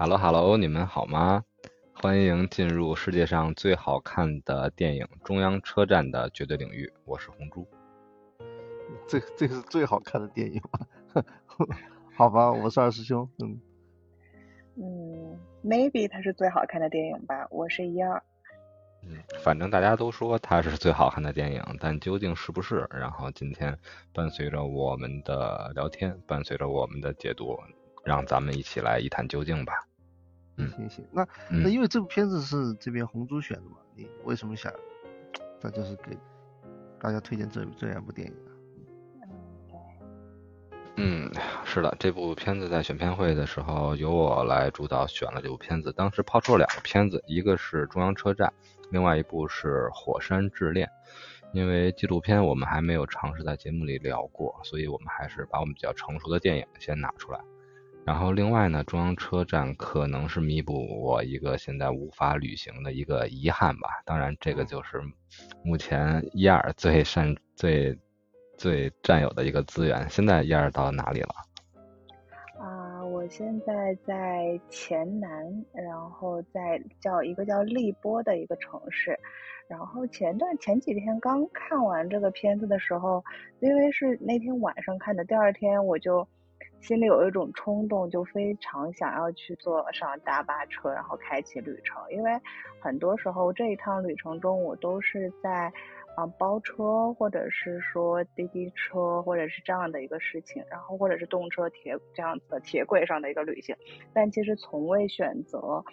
Hello Hello，你们好吗？欢迎进入世界上最好看的电影《中央车站》的绝对领域，我是红猪。这这个是最好看的电影吗？好吧，我是二师兄。嗯嗯，maybe 它是最好看的电影吧，我是一二。嗯，反正大家都说它是最好看的电影，但究竟是不是？然后今天伴随着我们的聊天，伴随着我们的解读，让咱们一起来一探究竟吧。嗯，行行，那那因为这部片子是这边红猪选的嘛，你为什么想，那就是给大家推荐这这两部电影啊？嗯，是的，这部片子在选片会的时候由我来主导选了这部片子，当时抛出了两个片子，一个是中央车站，另外一部是火山之恋。因为纪录片我们还没有尝试在节目里聊过，所以我们还是把我们比较成熟的电影先拿出来。然后另外呢，中央车站可能是弥补我一个现在无法旅行的一个遗憾吧。当然，这个就是目前一二最善最最占有的一个资源。现在一二到哪里了？啊，我现在在黔南，然后在叫一个叫荔波的一个城市。然后前段前几天刚看完这个片子的时候，因为是那天晚上看的，第二天我就。心里有一种冲动，就非常想要去坐上大巴车，然后开启旅程。因为很多时候这一趟旅程中，我都是在啊包车，或者是说滴滴车，或者是这样的一个事情，然后或者是动车、铁这样子的铁轨上的一个旅行。但其实从未选择，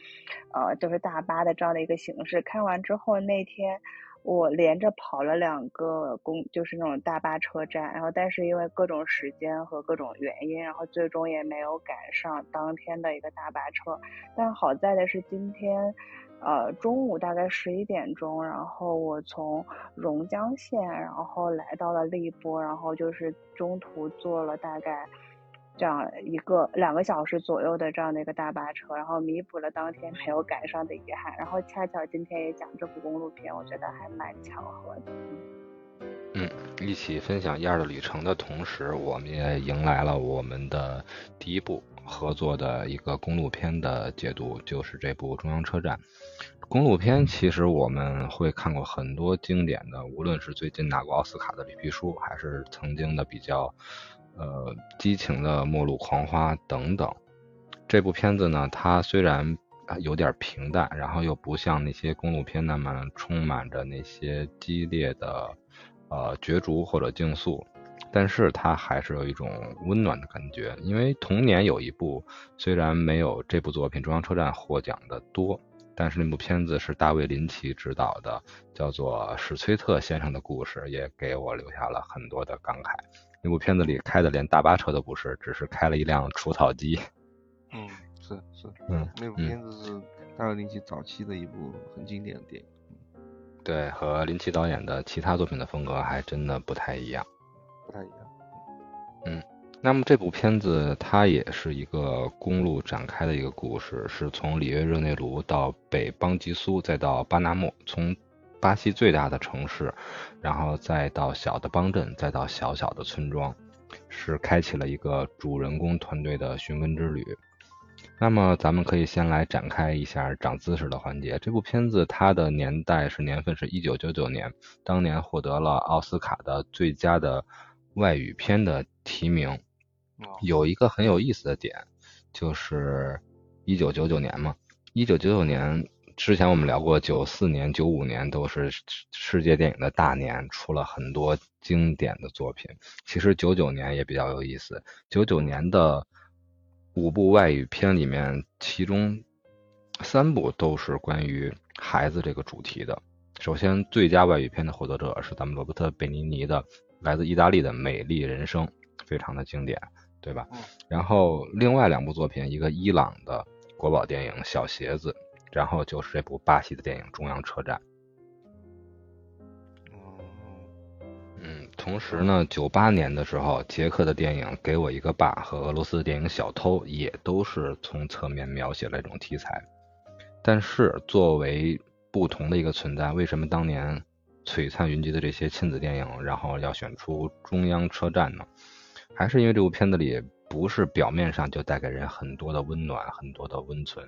呃，就是大巴的这样的一个形式。看完之后那天。我连着跑了两个公，就是那种大巴车站，然后但是因为各种时间和各种原因，然后最终也没有赶上当天的一个大巴车。但好在的是今天，呃，中午大概十一点钟，然后我从榕江县，然后来到了荔波，然后就是中途坐了大概。这样一个两个小时左右的这样的一个大巴车，然后弥补了当天没有赶上的遗憾。然后恰巧今天也讲这部公路片，我觉得还蛮巧合的。嗯，一起分享一二的旅程的同时，我们也迎来了我们的第一部合作的一个公路片的解读，就是这部《中央车站》公路片。其实我们会看过很多经典的，无论是最近拿过奥斯卡的《绿皮书》，还是曾经的比较。呃，激情的《末路狂花》等等，这部片子呢，它虽然有点平淡，然后又不像那些公路片那么充满着那些激烈的呃角逐或者竞速，但是它还是有一种温暖的感觉。因为同年有一部，虽然没有这部作品《中央车站》获奖的多，但是那部片子是大卫林奇执导的，叫做《史崔特先生的故事》，也给我留下了很多的感慨。那部片子里开的连大巴车都不是，只是开了一辆除草机。嗯，是是，嗯，那部片子是大卫林奇早期的一部很经典的电影。对，和林奇导演的其他作品的风格还真的不太一样。不太一样。嗯，那么这部片子它也是一个公路展开的一个故事，是从里约热内卢到北邦吉苏，再到巴纳莫，从。巴西最大的城市，然后再到小的邦镇，再到小小的村庄，是开启了一个主人公团队的寻根之旅。那么，咱们可以先来展开一下长姿势的环节。这部片子它的年代是年份是一九九九年，当年获得了奥斯卡的最佳的外语片的提名。有一个很有意思的点，就是一九九九年嘛，一九九九年。之前我们聊过，九四年、九五年都是世界电影的大年，出了很多经典的作品。其实九九年也比较有意思，九九年的五部外语片里面，其中三部都是关于孩子这个主题的。首先，最佳外语片的获得者是咱们罗伯特·贝尼尼的《来自意大利的美丽人生》，非常的经典，对吧？然后另外两部作品，一个伊朗的国宝电影《小鞋子》。然后就是这部巴西的电影《中央车站》。嗯，同时呢，九八年的时候，捷克的电影《给我一个爸》和俄罗斯的电影《小偷》也都是从侧面描写了这种题材。但是作为不同的一个存在，为什么当年璀璨云集的这些亲子电影，然后要选出《中央车站》呢？还是因为这部片子里不是表面上就带给人很多的温暖、很多的温存、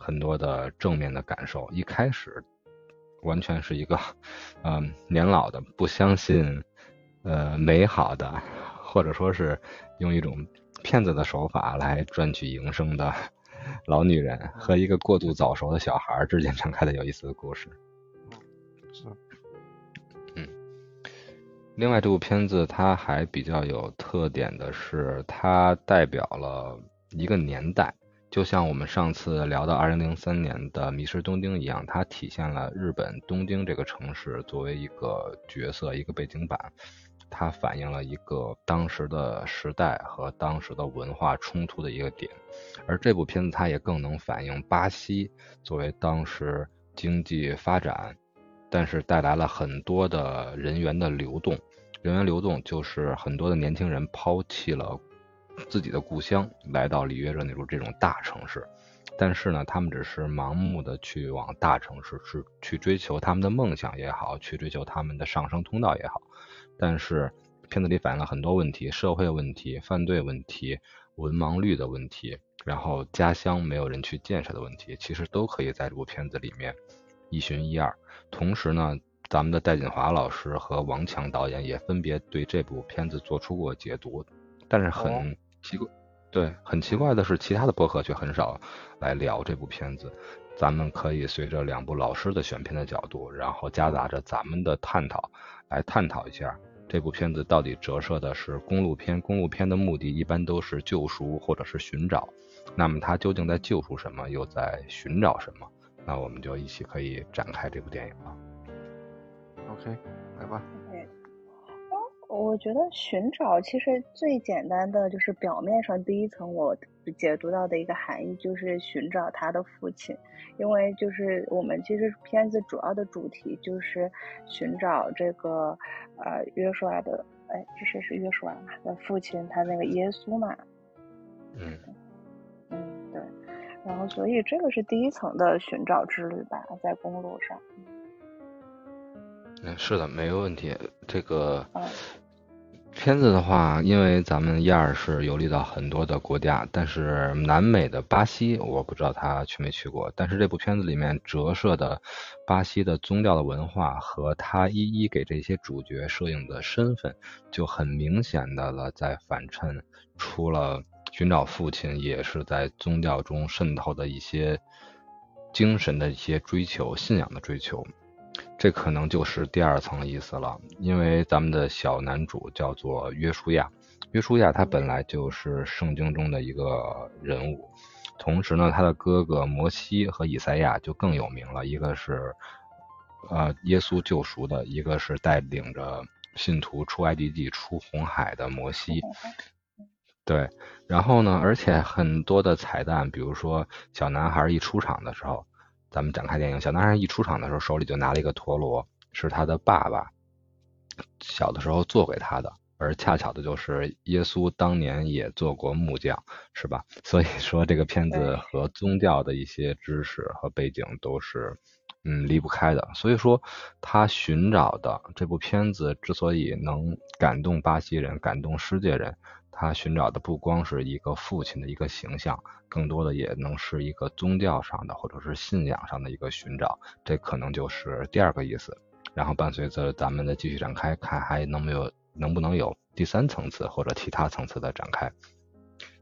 很多的正面的感受。一开始完全是一个，嗯，年老的不相信，呃，美好的，或者说是用一种骗子的手法来赚取营生的老女人和一个过度早熟的小孩之间展开的有意思的故事。是。另外，这部片子它还比较有特点的是，它代表了一个年代，就像我们上次聊到2003年的《迷失东京》一样，它体现了日本东京这个城市作为一个角色、一个背景板，它反映了一个当时的时代和当时的文化冲突的一个点。而这部片子它也更能反映巴西作为当时经济发展，但是带来了很多的人员的流动。人员流动就是很多的年轻人抛弃了自己的故乡，来到里约热内卢这种大城市，但是呢，他们只是盲目的去往大城市是去追求他们的梦想也好，去追求他们的上升通道也好。但是片子里反映了很多问题：社会问题、犯罪问题、文盲率的问题，然后家乡没有人去建设的问题，其实都可以在这部片子里面一寻一二。同时呢。咱们的戴锦华老师和王强导演也分别对这部片子做出过解读，但是很奇怪，对，很奇怪的是，其他的播客却很少来聊这部片子。咱们可以随着两部老师的选片的角度，然后夹杂着咱们的探讨，来探讨一下这部片子到底折射的是公路片。公路片的目的一般都是救赎或者是寻找，那么它究竟在救赎什么，又在寻找什么？那我们就一起可以展开这部电影了。OK，来吧。我觉得寻找其实最简单的就是表面上第一层我解读到的一个含义就是寻找他的父亲，因为就是我们其实片子主要的主题就是寻找这个呃约书亚的，哎，这是是约书亚嘛的父亲，他那个耶稣嘛。嗯。嗯，对。然后所以这个是第一层的寻找之旅吧，在公路上。嗯，是的，没有问题。这个片子的话，因为咱们燕儿是游历到很多的国家，但是南美的巴西，我不知道他去没去过。但是这部片子里面折射的巴西的宗教的文化和他一一给这些主角摄影的身份，就很明显的了，在反衬出了寻找父亲也是在宗教中渗透的一些精神的一些追求、信仰的追求。这可能就是第二层意思了，因为咱们的小男主叫做约书亚，约书亚他本来就是圣经中的一个人物，同时呢，他的哥哥摩西和以赛亚就更有名了，一个是呃耶稣救赎的，一个是带领着信徒出埃及记、出红海的摩西，对，然后呢，而且很多的彩蛋，比如说小男孩一出场的时候。咱们展开电影，小男孩一出场的时候，手里就拿了一个陀螺，是他的爸爸小的时候做给他的，而恰巧的就是耶稣当年也做过木匠，是吧？所以说这个片子和宗教的一些知识和背景都是嗯离不开的。所以说他寻找的这部片子之所以能感动巴西人，感动世界人。他寻找的不光是一个父亲的一个形象，更多的也能是一个宗教上的或者是信仰上的一个寻找，这可能就是第二个意思。然后伴随着咱们的继续展开，看还能没有能不能有第三层次或者其他层次的展开。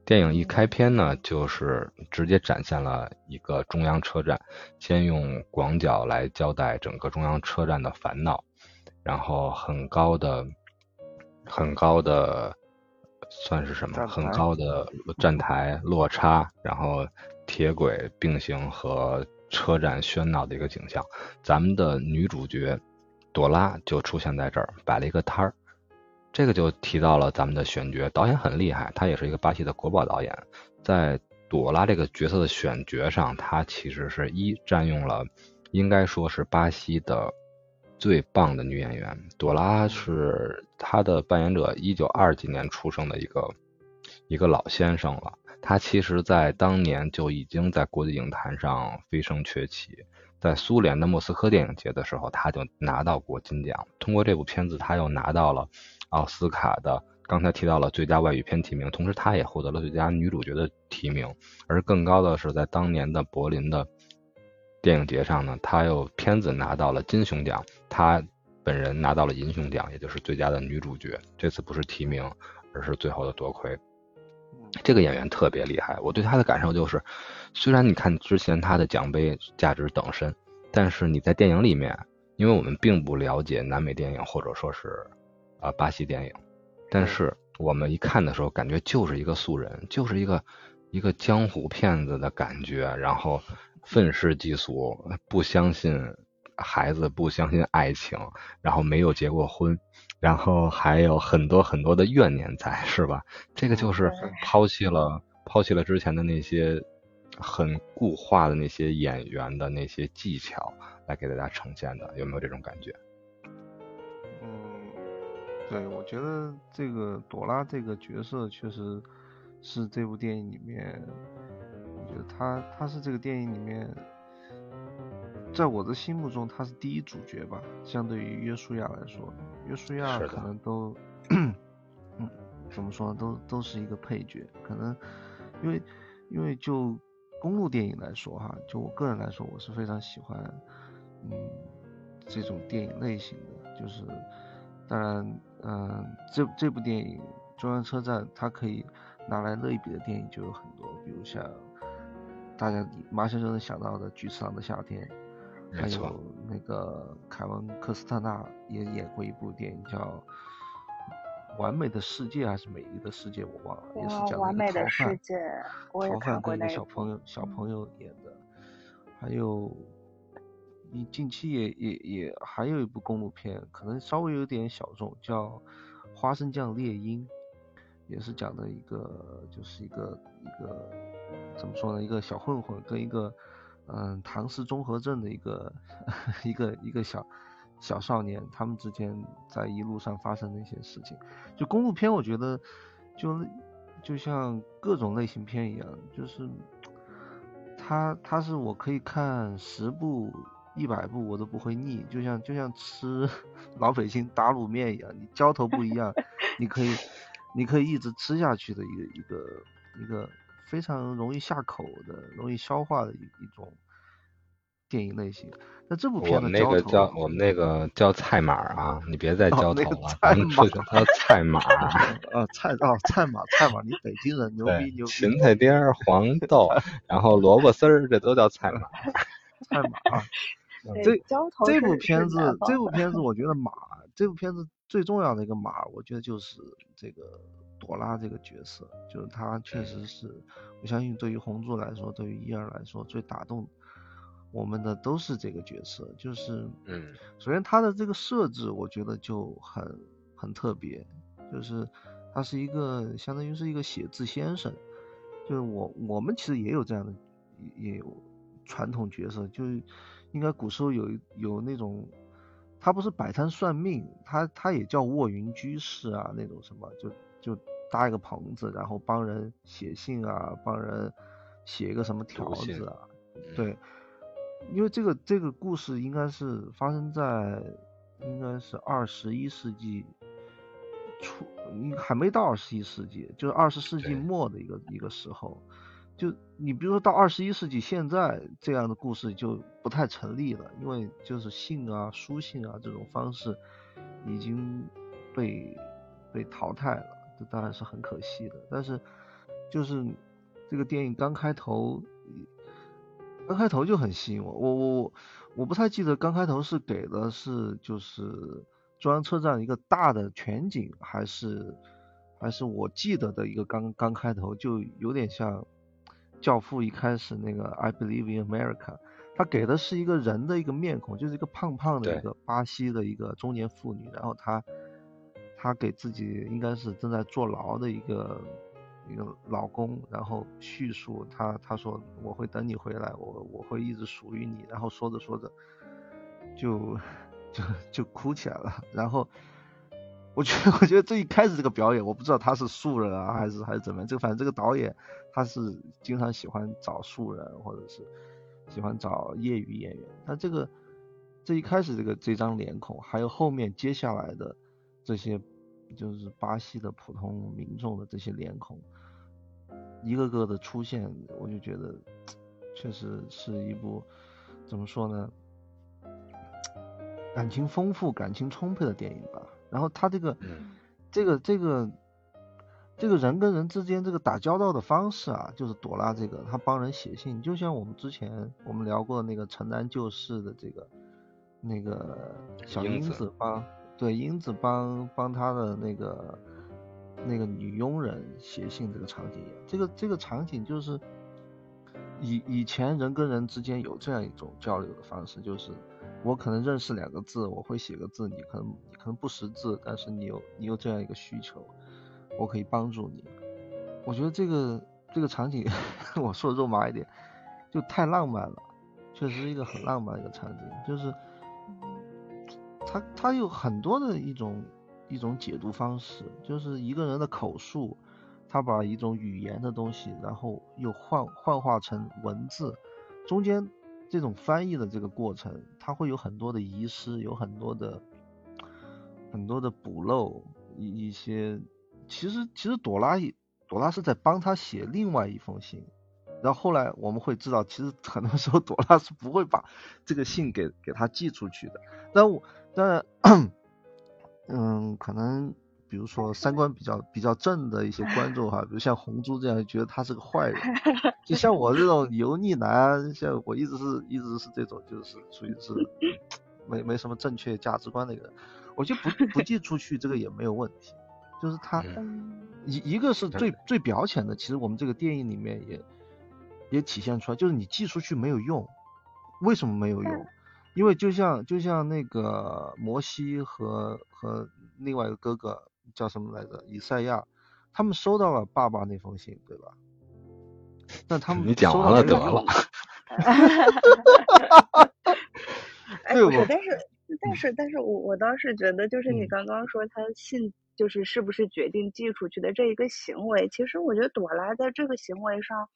电影一开篇呢，就是直接展现了一个中央车站，先用广角来交代整个中央车站的烦恼，然后很高的很高的。算是什么很高的站台落差，然后铁轨并行和车站喧闹的一个景象。咱们的女主角朵拉就出现在这儿，摆了一个摊儿。这个就提到了咱们的选角，导演很厉害，他也是一个巴西的国宝导演。在朵拉这个角色的选角上，他其实是一占用了，应该说是巴西的。最棒的女演员朵拉是她的扮演者，一九二几年出生的一个一个老先生了。他其实，在当年就已经在国际影坛上飞升鹊起，在苏联的莫斯科电影节的时候，他就拿到过金奖。通过这部片子，他又拿到了奥斯卡的刚才提到了最佳外语片提名，同时她也获得了最佳女主角的提名。而更高的是，在当年的柏林的电影节上呢，他又片子拿到了金熊奖，他本人拿到了银熊奖，也就是最佳的女主角。这次不是提名，而是最后的夺魁。这个演员特别厉害，我对他的感受就是，虽然你看之前他的奖杯价值等身，但是你在电影里面，因为我们并不了解南美电影或者说是啊巴西电影。但是我们一看的时候，感觉就是一个素人，就是一个一个江湖骗子的感觉，然后愤世嫉俗，不相信孩子，不相信爱情，然后没有结过婚，然后还有很多很多的怨念在，是吧？这个就是抛弃了抛弃了之前的那些很固化的那些演员的那些技巧来给大家呈现的，有没有这种感觉？嗯对，我觉得这个朵拉这个角色确实是这部电影里面，我觉得她她是这个电影里面，在我的心目中他是第一主角吧，相对于约书亚来说，约书亚可能都，嗯，怎么说呢，都都是一个配角，可能因为因为就公路电影来说哈，就我个人来说，我是非常喜欢，嗯，这种电影类型的，就是当然。嗯，这这部电影《中央车站》，它可以拿来类比的电影就有很多，比如像大家马上就能想到的《菊次郎的夏天》，还有那个凯文·科斯特纳也演过一部电影叫《完美的世界》还是《美丽的世界》，我忘了，也是讲一个逃犯，逃犯跟一个小朋友小朋友演的，还有。你近期也也也还有一部公路片，可能稍微有点小众，叫《花生酱猎鹰》，也是讲的一个就是一个一个怎么说呢，一个小混混跟一个嗯唐氏综合症的一个 一个一个小小少年，他们之间在一路上发生的一些事情。就公路片，我觉得就就像各种类型片一样，就是它它是我可以看十部。一百步我都不会腻，就像就像吃 老北京打卤面一样，你浇头不一样，你可以你可以一直吃下去的一个一个一个非常容易下口的、容易消化的一一种电影类型。那这部片我们那个叫我们那个叫菜码啊，你别再浇头了，菜码叫菜码啊 菜啊菜码菜码，你北京人牛逼牛逼。芹菜丁、黄豆，然后萝卜丝儿，这都叫菜码。菜码。这这部片子，这部片子，我觉得马这部片子最重要的一个马，我觉得就是这个朵拉这个角色，就是她确实是，我相信对于红柱来说，对于伊尔来说，最打动我们的都是这个角色，就是，嗯，首先他的这个设置，我觉得就很很特别，就是他是一个相当于是一个写字先生，就是我我们其实也有这样的，也有传统角色，就是。应该古时候有有那种，他不是摆摊算命，他他也叫卧云居士啊，那种什么，就就搭一个棚子，然后帮人写信啊，帮人写一个什么条子啊，对，因为这个这个故事应该是发生在应该是二十一世纪初，还没到二十一世纪，就是二十世纪末的一个一个时候。就你比如说到二十一世纪，现在这样的故事就不太成立了，因为就是信啊、书信啊这种方式已经被被淘汰了，这当然是很可惜的。但是就是这个电影刚开头，刚开头就很吸引我。我我我我不太记得刚开头是给的是就是中央车站一个大的全景，还是还是我记得的一个刚刚开头就有点像。教父一开始那个 I believe in America，他给的是一个人的一个面孔，就是一个胖胖的一个巴西的一个中年妇女，然后她她给自己应该是正在坐牢的一个一个老公，然后叙述他他说我会等你回来，我我会一直属于你，然后说着说着就 就就哭起来了，然后。我觉得，我觉得这一开始这个表演，我不知道他是素人啊，还是还是怎么样。这个反正这个导演他是经常喜欢找素人，或者是喜欢找业余演员。他这个这一开始这个这张脸孔，还有后面接下来的这些就是巴西的普通民众的这些脸孔，一个个的出现，我就觉得确实是一部怎么说呢，感情丰富、感情充沛的电影吧。然后他这个这个这个这个人跟人之间这个打交道的方式啊，就是朵拉这个他帮人写信，就像我们之前我们聊过那个城南旧事的这个那个小英子帮。对，英子帮帮他的那个那个女佣人写信这个场景一样，这个这个场景就是以以前人跟人之间有这样一种交流的方式，就是我可能认识两个字，我会写个字，你可能你可能不识字，但是你有你有这样一个需求，我可以帮助你。我觉得这个这个场景，我说肉麻一点，就太浪漫了，确实是一个很浪漫的一个场景，就是。他他有很多的一种一种解读方式，就是一个人的口述，他把一种语言的东西，然后又幻幻化成文字，中间这种翻译的这个过程，他会有很多的遗失，有很多的很多的补漏一一些，其实其实朵拉朵拉是在帮他写另外一封信。然后后来我们会知道，其实很多时候朵拉是不会把这个信给给他寄出去的。但我但 嗯，可能比如说三观比较比较正的一些观众哈，比如像红猪这样觉得他是个坏人，就像我这种 油腻男，像我一直是一直是这种就是属于是 没没什么正确价值观的一个人，我就不 不寄出去这个也没有问题。就是他一一个是最最表浅的，其实我们这个电影里面也。也体现出来，就是你寄出去没有用，为什么没有用？因为就像就像那个摩西和和另外一个哥哥叫什么来着？以赛亚，他们收到了爸爸那封信，对吧？那他们你讲完了得了。对，我但是但是但是我我倒是觉得，就是你刚刚说他信。就是是不是决定寄出去的这一个行为，其实我觉得朵拉在这个行为上，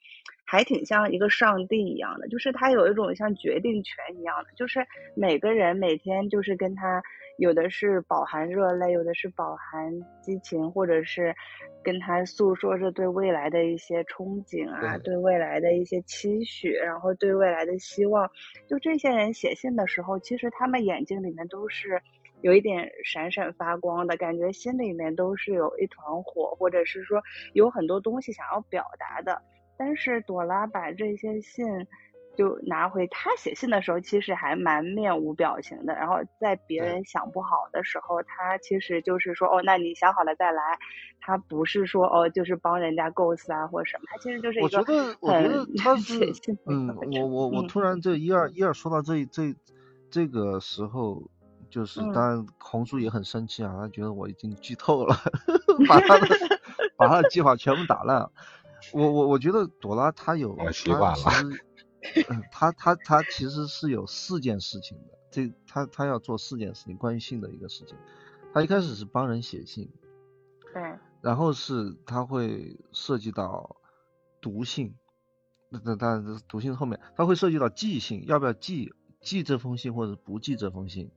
还挺像一个上帝一样的，就是他有一种像决定权一样的，就是每个人每天就是跟他有的是饱含热泪，有的是饱含激情，或者是跟他诉说着对未来的一些憧憬啊，对未来的一些期许，然后对未来的希望。就这些人写信的时候，其实他们眼睛里面都是。有一点闪闪发光的感觉，心里面都是有一团火，或者是说有很多东西想要表达的。但是朵拉把这些信就拿回，他写信的时候其实还蛮面无表情的。然后在别人想不好的时候，他其实就是说哦，那你想好了再来。他不是说哦，就是帮人家构思啊或什么，他其实就是一个我觉得，我觉得他 是嗯，我我我突然这一二一二说到这这这个时候。就是，当然红叔也很生气啊，他觉得我已经剧透了，把他的把他的计划全部打烂。我我我觉得朵拉她有，我习惯了。嗯，他他他其实是有四件事情的，这他他要做四件事情，关于信的一个事情。他一开始是帮人写信，对，然后是他会涉及到读信，那那当然读信后面他会涉及到寄信，要不要寄寄这封信或者不寄这封信。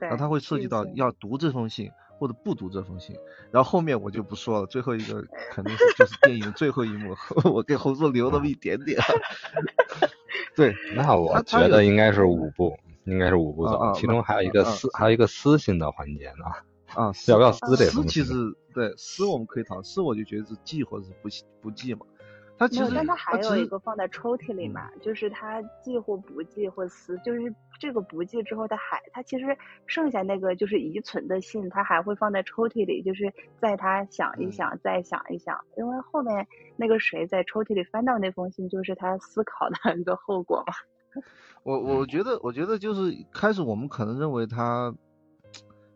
然后他会涉及到要读这封信或者不读这封信，然后后面我就不说了，最后一个肯定是就是电影最后一幕，我给猴子留那么一点点。对，那我觉得应该是五步，应该是五步走，其中还有一个私，还有一个私信的环节呢。啊，要不要私这撕其实对私我们可以讨论，撕我就觉得是寄或者是不不寄嘛。他其实，但他还有一个放在抽屉里嘛，就是他寄或不寄或撕，就是这个不寄之后，他还他其实剩下那个就是遗存的信，他还会放在抽屉里，就是在他想一想，再想一想，因为后面那个谁在抽屉里翻到那封信，就是他思考的一个后果嘛。我我觉得，我觉得就是开始我们可能认为他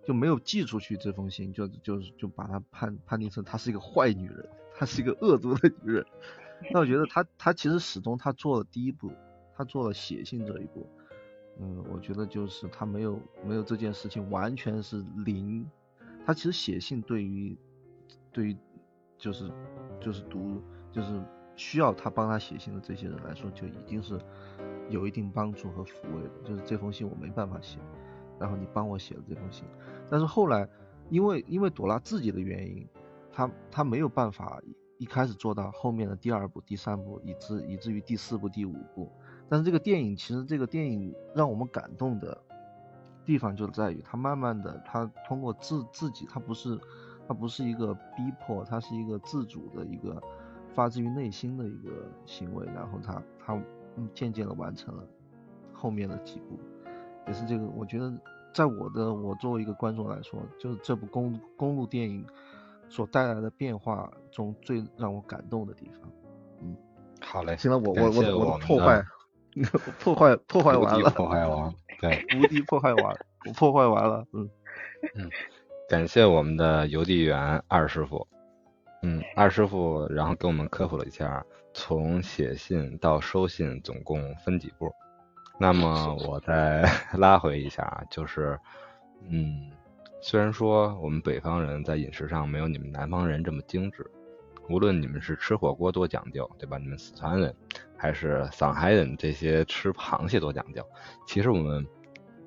就没有寄出去这封信，就就就把他判判定成他是一个坏女人，她是一个恶毒的女人。那我觉得他他其实始终他做了第一步，他做了写信这一步，嗯，我觉得就是他没有没有这件事情完全是零，他其实写信对于对于就是就是读就是需要他帮他写信的这些人来说就已经是有一定帮助和抚慰的，就是这封信我没办法写，然后你帮我写了这封信，但是后来因为因为朵拉自己的原因，他他没有办法一开始做到后面的第二部、第三部，以至以至于第四部、第五部。但是这个电影其实这个电影让我们感动的地方就在于，他慢慢的他通过自自己，他不是他不是一个逼迫，他是一个自主的一个发自于内心的一个行为，然后他他渐渐的完成了后面的几部，也是这个我觉得。在我的我作为一个观众来说，就是这部公公路电影所带来的变化中最让我感动的地方。嗯，好嘞，行了，我我我 我破坏破坏破坏完了，破坏完，对，无敌破坏王，我破坏完了，嗯嗯，感谢我们的邮递员二师傅，嗯，二师傅然后给我们科普了一下，从写信到收信总共分几步。那么 我再拉回一下，就是，嗯，虽然说我们北方人在饮食上没有你们南方人这么精致，无论你们是吃火锅多讲究，对吧？你们四川人还是上海人这些吃螃蟹多讲究，其实我们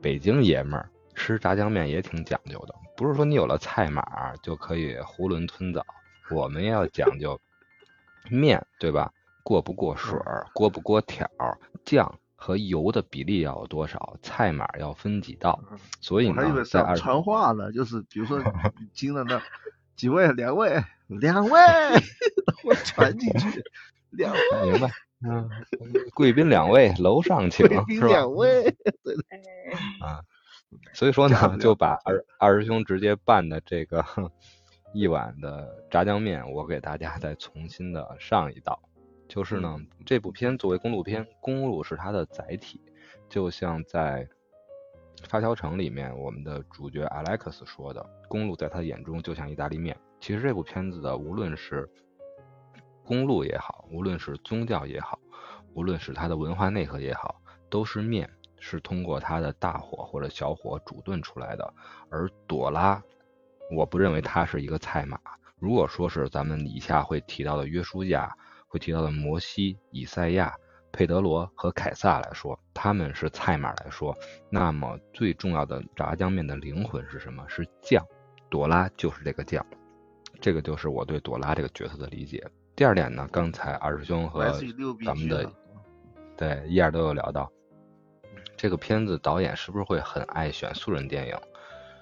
北京爷们儿吃炸酱面也挺讲究的，不是说你有了菜码就可以囫囵吞枣，我们要讲究面，对吧？过不过水儿，过不过挑酱。和油的比例要有多少？菜码要分几道？所以呢，还以为是传话呢，就是比如说 进了那几位，两位，两位，我传进去，两位，明白？嗯，贵宾两位，楼上请，是吧？两位，对啊，所以说呢，就把二二师兄直接拌的这个 一碗的炸酱面，我给大家再重新的上一道。就是呢，这部片作为公路片，公路是它的载体，就像在《发条城》里面，我们的主角 Alex 说的，公路在他眼中就像意大利面。其实这部片子的无论是公路也好，无论是宗教也好，无论是它的文化内核也好，都是面，是通过它的大火或者小火煮炖出来的。而朵拉，我不认为它是一个菜码。如果说是咱们以下会提到的约书亚。会提到的摩西、以赛亚、佩德罗和凯撒来说，他们是菜码来说，那么最重要的炸酱面的灵魂是什么？是酱。朵拉就是这个酱，这个就是我对朵拉这个角色的理解。第二点呢，刚才二师兄和咱们的对一二都有聊到，这个片子导演是不是会很爱选素人电影、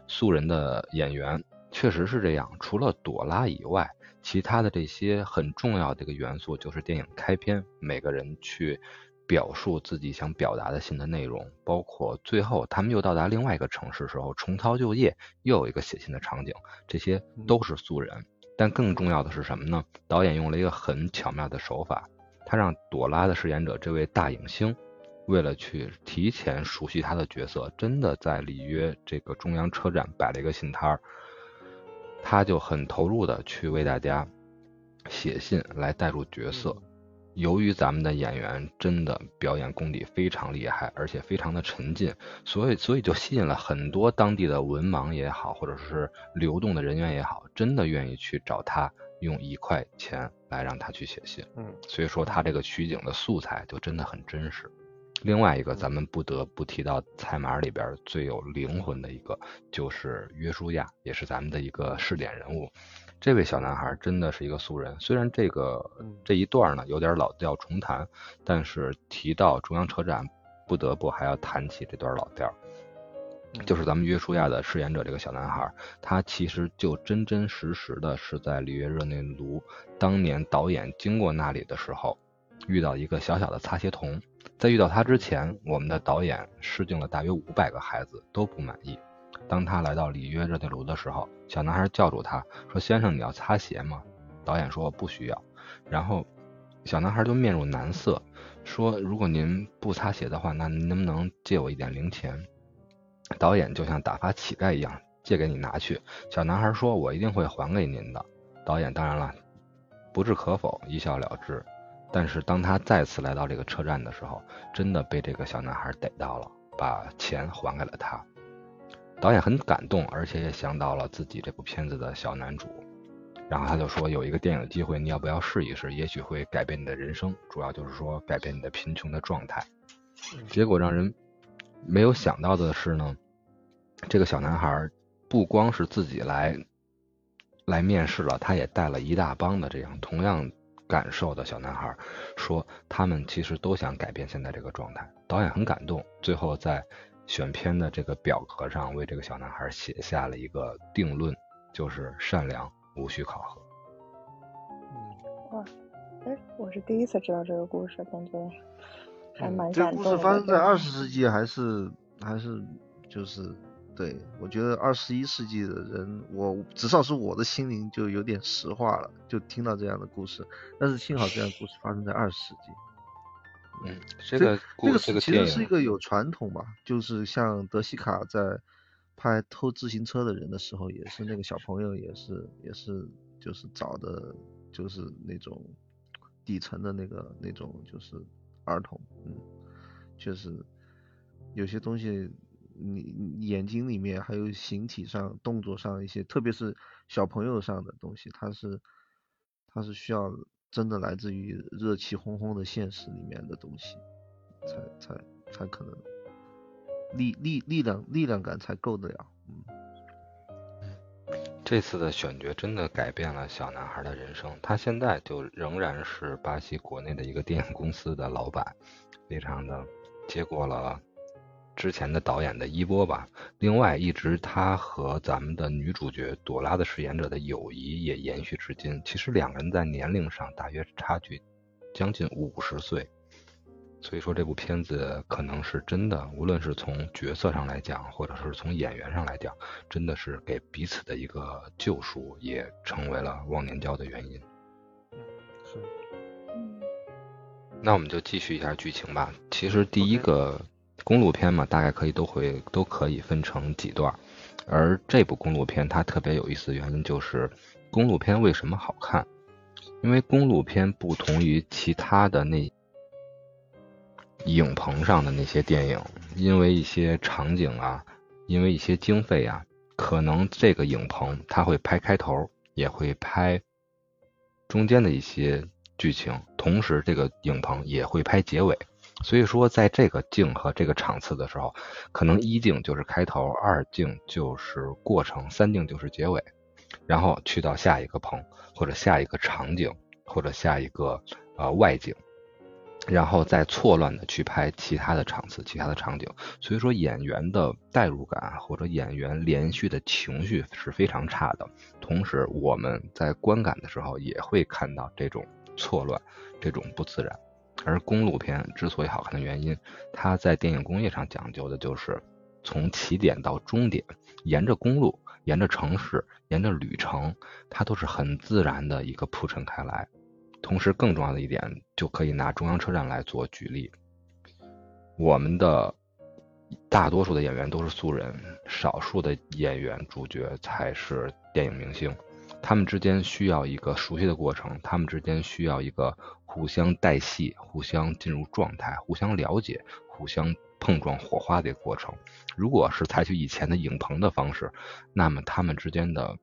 素人的演员？确实是这样，除了朵拉以外。其他的这些很重要的一个元素，就是电影开篇每个人去表述自己想表达的新的内容，包括最后他们又到达另外一个城市时候重操旧业，又有一个写信的场景，这些都是素人。但更重要的是什么呢？导演用了一个很巧妙的手法，他让朵拉的饰演者这位大影星，为了去提前熟悉他的角色，真的在里约这个中央车站摆了一个信摊儿。他就很投入的去为大家写信来带入角色。由于咱们的演员真的表演功底非常厉害，而且非常的沉浸，所以所以就吸引了很多当地的文盲也好，或者是流动的人员也好，真的愿意去找他用一块钱来让他去写信。嗯，所以说他这个取景的素材就真的很真实。另外一个，咱们不得不提到菜码里边最有灵魂的一个，就是约书亚，也是咱们的一个试点人物。这位小男孩真的是一个素人，虽然这个这一段呢有点老调重弹，但是提到中央车站，不得不还要谈起这段老调，就是咱们约书亚的饰演者这个小男孩，他其实就真真实实的是在里约热内卢当年导演经过那里的时候，遇到一个小小的擦鞋童。在遇到他之前，我们的导演试镜了大约五百个孩子都不满意。当他来到里约热内卢的时候，小男孩叫住他说：“先生，你要擦鞋吗？”导演说：“不需要。”然后小男孩就面露难色，说：“如果您不擦鞋的话，那您能不能借我一点零钱？”导演就像打发乞丐一样，借给你拿去。小男孩说：“我一定会还给您的。”导演当然了，不置可否，一笑了之。但是当他再次来到这个车站的时候，真的被这个小男孩逮到了，把钱还给了他。导演很感动，而且也想到了自己这部片子的小男主，然后他就说有一个电影机会，你要不要试一试？也许会改变你的人生，主要就是说改变你的贫穷的状态。结果让人没有想到的是呢，这个小男孩不光是自己来来面试了，他也带了一大帮的这样同样感受的小男孩，说他们其实都想改变现在这个状态。导演很感动，最后在选片的这个表格上为这个小男孩写下了一个定论，就是善良，无需考核。嗯，哇，哎，我是第一次知道这个故事，感觉还蛮这感动的。个故事发生在对二十世纪，还是还是就是对我觉得二十一世纪的人，我至少是我的心灵就有点石化了，就听到这样的故事。但是幸好这样的故事发生在二十世纪。嗯，这这个故这个其实是一个有传统吧，就是像德西卡在拍偷自行车的人的时候，也是那个小朋友也是也是就是找的，就是那种底层的那个那种就是儿童，嗯，确实有些东西你眼睛里面还有形体上、动作上一些，特别是小朋友上的东西，它是它是需要真的来自于热气烘烘的现实里面的东西，才才才可能力力力量力量感才够得了，嗯。这次的选角真的改变了小男孩的人生。他现在就仍然是巴西国内的一个电影公司的老板，非常的接过了之前的导演的衣钵吧。另外，一直他和咱们的女主角朵拉的饰演者的友谊也延续至今。其实两个人在年龄上大约差距将近五十岁。所以说这部片子可能是真的，无论是从角色上来讲，或者是从演员上来讲，真的是给彼此的一个救赎，也成为了忘年交的原因。那我们就继续一下剧情吧。其实第一个公路片嘛，大概可以都会都可以分成几段，而这部公路片它特别有意思的原因就是，公路片为什么好看？因为公路片不同于其他的那影棚上的那些电影，因为一些场景啊，因为一些经费啊，可能这个影棚它会拍开头，也会拍中间的一些剧情，同时这个影棚也会拍结尾。所以说，在这个镜和这个场次的时候，可能一镜就是开头，二镜就是过程，三镜就是结尾，然后去到下一个棚或者下一个场景或者下一个呃外景，然后再错乱的去拍其他的场次、其他的场景。所以说，演员的代入感或者演员连续的情绪是非常差的。同时，我们在观感的时候也会看到这种错乱、这种不自然。而公路片之所以好看的原因，它在电影工业上讲究的就是从起点到终点，沿着公路、沿着城市、沿着旅程，它都是很自然的一个铺陈开来。同时，更重要的一点，就可以拿中央车站来做举例。我们的大多数的演员都是素人，少数的演员主角才是电影明星。他们之间需要一个熟悉的过程，他们之间需要一个互相带戏、互相进入状态、互相了解、互相碰撞火花的一个过程。如果是采取以前的影棚的方式，那么他们之间的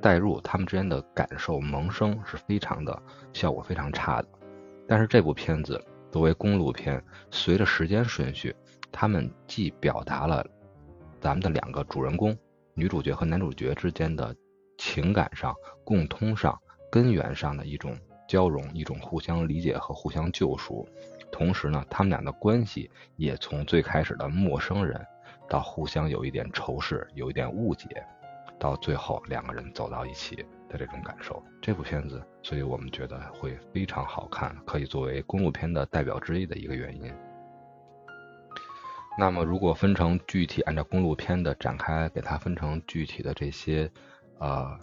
代入、他们之间的感受萌生是非常的效果非常差的。但是这部片子作为公路片，随着时间顺序，他们既表达了咱们的两个主人公女主角和男主角之间的情感上、共通上、根源上的一种交融，一种互相理解和互相救赎。同时呢，他们俩的关系也从最开始的陌生人，到互相有一点仇视、有一点误解，到最后两个人走到一起的这种感受。这部片子，所以我们觉得会非常好看，可以作为公路片的代表之一的一个原因。那么，如果分成具体按照公路片的展开，给它分成具体的这些呃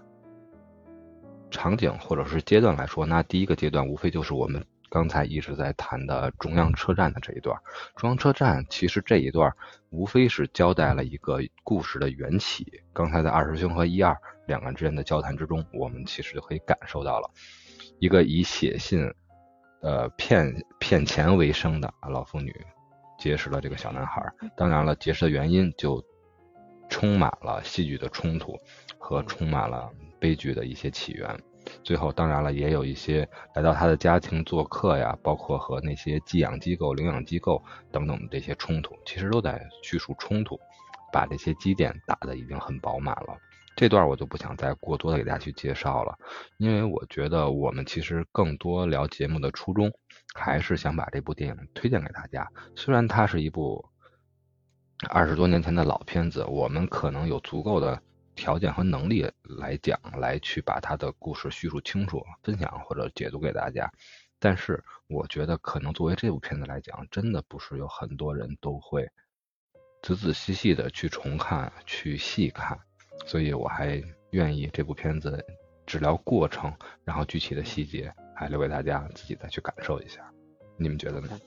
场景或者是阶段来说，那第一个阶段无非就是我们刚才一直在谈的中央车站的这一段。中央车站其实这一段无非是交代了一个故事的缘起。刚才在二师兄和一二两个人之间的交谈之中，我们其实就可以感受到了一个以写信呃骗骗钱为生的老妇女。结识了这个小男孩，当然了，结识的原因就充满了戏剧的冲突和充满了悲剧的一些起源。最后，当然了，也有一些来到他的家庭做客呀，包括和那些寄养机构、领养机构等等的这些冲突，其实都在叙述冲突。把这些基点打得已经很饱满了。这段我就不想再过多的给大家去介绍了，因为我觉得我们其实更多聊节目的初衷，还是想把这部电影推荐给大家。虽然它是一部二十多年前的老片子，我们可能有足够的条件和能力来讲，来去把它的故事叙述清楚、分享或者解读给大家。但是我觉得，可能作为这部片子来讲，真的不是有很多人都会仔仔细细的去重看、去细看。所以我还愿意这部片子治疗过程，然后具体的细节还留给大家自己再去感受一下。你们觉得呢？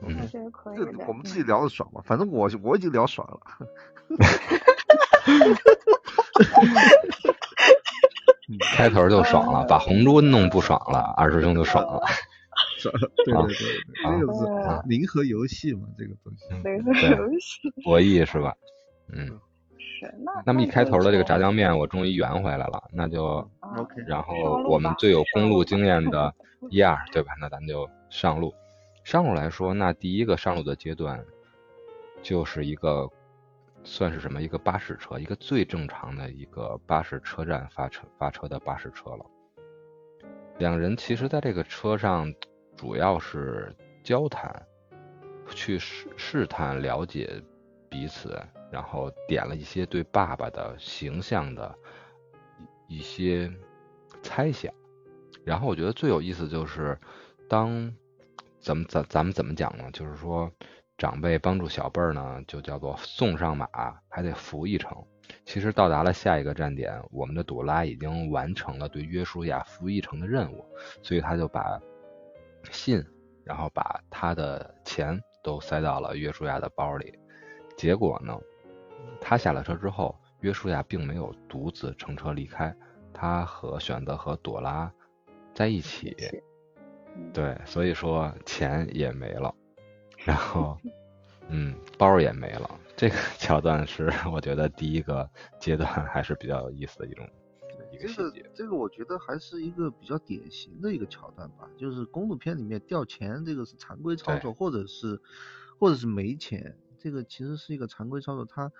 我觉得可以的。我们自己聊的爽嘛，反正我我已经聊爽了。开头就爽了，把红猪弄不爽了，二师兄就爽了。爽，对对对，这个是零和游戏嘛，这个东西。零和游戏。博弈是吧？嗯。那那么一开头的这个炸酱面，我终于圆回来了，那就，然后我们最有公路经验的一二，对吧？那咱就上路。上路来说，那第一个上路的阶段，就是一个算是什么？一个巴士车，一个最正常的一个巴士车站发车发车的巴士车了。两人其实在这个车上主要是交谈，去试试探了解彼此。然后点了一些对爸爸的形象的一些猜想，然后我觉得最有意思就是，当怎么咱咱们怎么讲呢？就是说长辈帮助小辈儿呢，就叫做送上马，还得扶一程。其实到达了下一个站点，我们的朵拉已经完成了对约书亚扶一程的任务，所以他就把信，然后把他的钱都塞到了约书亚的包里。结果呢？他下了车之后，约书亚并没有独自乘车离开，他和选择和朵拉在一起。对，所以说钱也没了，然后，嗯，包也没了。这个 桥段是我觉得第一个阶段还是比较有意思的一种一个细节。这个我觉得还是一个比较典型的一个桥段吧，就是公路片里面掉钱，这个是常规操作，或者是或者是没钱，这个其实是一个常规操作，他。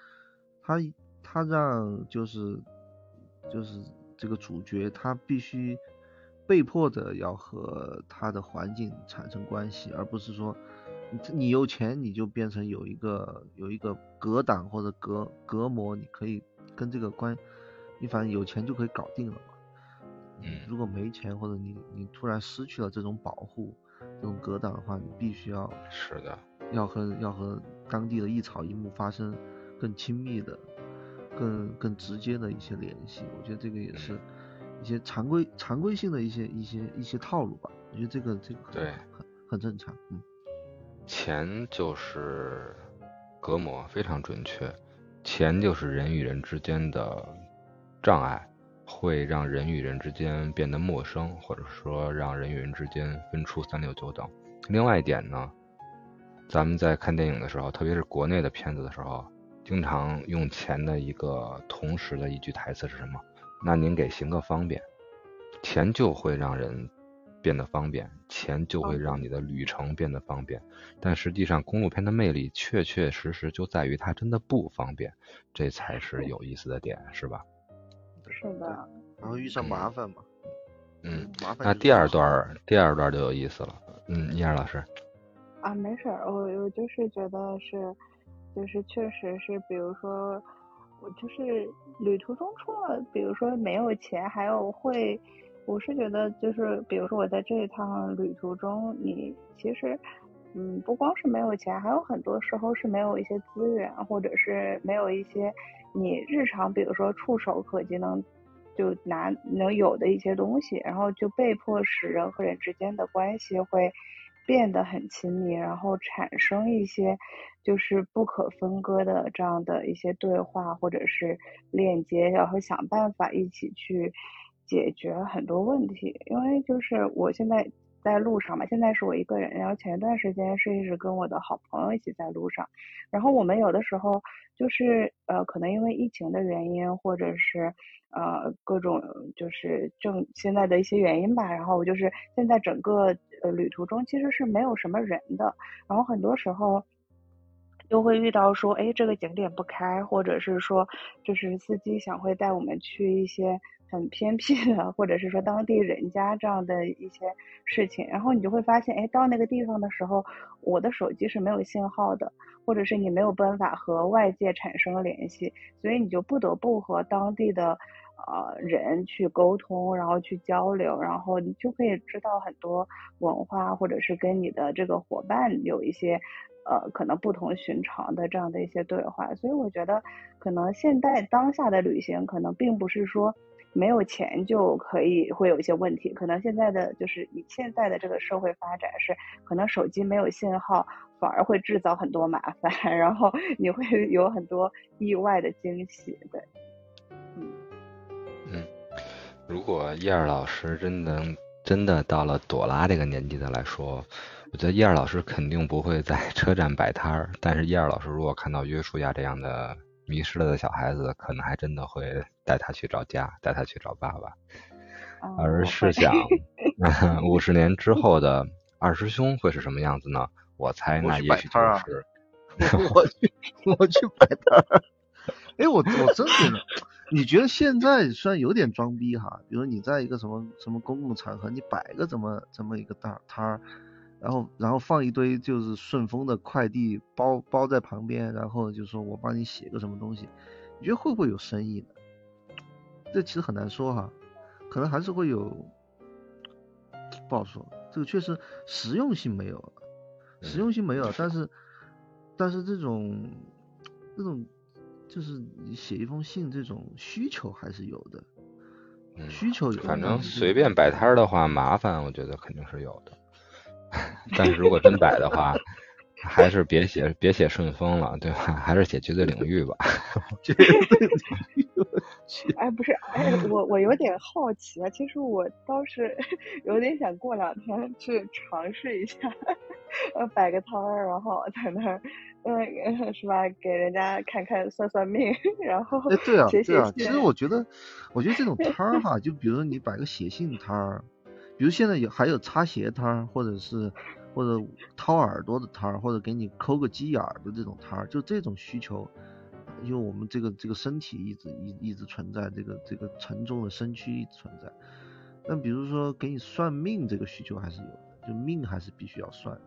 他他让就是就是这个主角他必须被迫的要和他的环境产生关系，而不是说你你有钱你就变成有一个有一个隔挡或者隔隔膜，你可以跟这个关，你反正有钱就可以搞定了嘛。嗯，如果没钱或者你你突然失去了这种保护这种隔挡的话，你必须要是的，要和要和当地的一草一木发生。更亲密的、更更直接的一些联系，我觉得这个也是一些常规常规性的一些一些一些套路吧。我觉得这个这个对很很正常。嗯，钱就是隔膜，非常准确。钱就是人与人之间的障碍，会让人与人之间变得陌生，或者说让人与人之间分出三六九等。另外一点呢，咱们在看电影的时候，特别是国内的片子的时候。经常用钱的一个同时的一句台词是什么？那您给行个方便，钱就会让人变得方便，钱就会让你的旅程变得方便。但实际上，公路片的魅力确确实实就在于它真的不方便，这才是有意思的点，是吧？是的。然后遇上麻烦嘛。嗯。麻烦。那第二段，第二段就有意思了。嗯，叶老师。啊，没事儿，我我就是觉得是。就是确实是，比如说，就是旅途中除了比如说没有钱，还有会，我是觉得就是，比如说我在这一趟旅途中，你其实，嗯，不光是没有钱，还有很多时候是没有一些资源，或者是没有一些你日常比如说触手可及能就拿能有的一些东西，然后就被迫使人和人之间的关系会。变得很亲密，然后产生一些就是不可分割的这样的一些对话或者是链接，然后想办法一起去解决很多问题。因为就是我现在在路上嘛，现在是我一个人，然后前一段时间是一直跟我的好朋友一起在路上，然后我们有的时候就是呃，可能因为疫情的原因，或者是。呃，各种就是正现在的一些原因吧，然后就是现在整个呃旅途中其实是没有什么人的，然后很多时候又会遇到说，哎，这个景点不开，或者是说，就是司机想会带我们去一些很偏僻的，或者是说当地人家这样的一些事情，然后你就会发现，哎，到那个地方的时候，我的手机是没有信号的，或者是你没有办法和外界产生联系，所以你就不得不和当地的。呃，人去沟通，然后去交流，然后你就可以知道很多文化，或者是跟你的这个伙伴有一些呃可能不同寻常的这样的一些对话。所以我觉得，可能现在当下的旅行，可能并不是说没有钱就可以会有一些问题，可能现在的就是以现在的这个社会发展是，可能手机没有信号，反而会制造很多麻烦，然后你会 有很多意外的惊喜，对。嗯嗯如果叶儿老师真的真的到了朵拉这个年纪的来说，我觉得叶儿老师肯定不会在车站摆摊儿。但是叶儿老师如果看到约书亚这样的迷失了的小孩子，可能还真的会带他去找家，带他去找爸爸。而是想，五十年之后的二师兄会是什么样子呢？我猜那也许就是，我去 我去摆摊儿。哎，我我真觉得。你觉得现在虽然有点装逼哈，比如你在一个什么什么公共场合，你摆个怎么这么一个大摊儿，然后然后放一堆就是顺丰的快递包包在旁边，然后就说我帮你写个什么东西，你觉得会不会有生意呢？这其实很难说哈，可能还是会有，不好说。这个确实实用性没有，实用性没有，但是但是这种这种。就是你写一封信这种需求还是有的，需求有。反正随便摆摊的话，麻烦我觉得肯定是有的。但是如果真摆的话，还是别写别写顺丰了，对吧？还是写绝对领域吧。绝对领域。哎，不是，哎，我我有点好奇啊。其实我倒是 有点想过两天去尝试一下，呃，摆个摊儿，然后在那儿。嗯，是吧？给人家看看算算命，然后哎，对啊，对啊。其实我觉得，我觉得这种 摊儿哈，就比如你摆个写信摊儿，比如现在有还有擦鞋摊儿，或者是或者掏耳朵的摊儿，或者给你抠个鸡眼儿的这种摊儿，就这种需求，因为我们这个这个身体一直一一直存在，这个这个沉重的身躯一直存在。但比如说给你算命这个需求还是有的，就命还是必须要算的。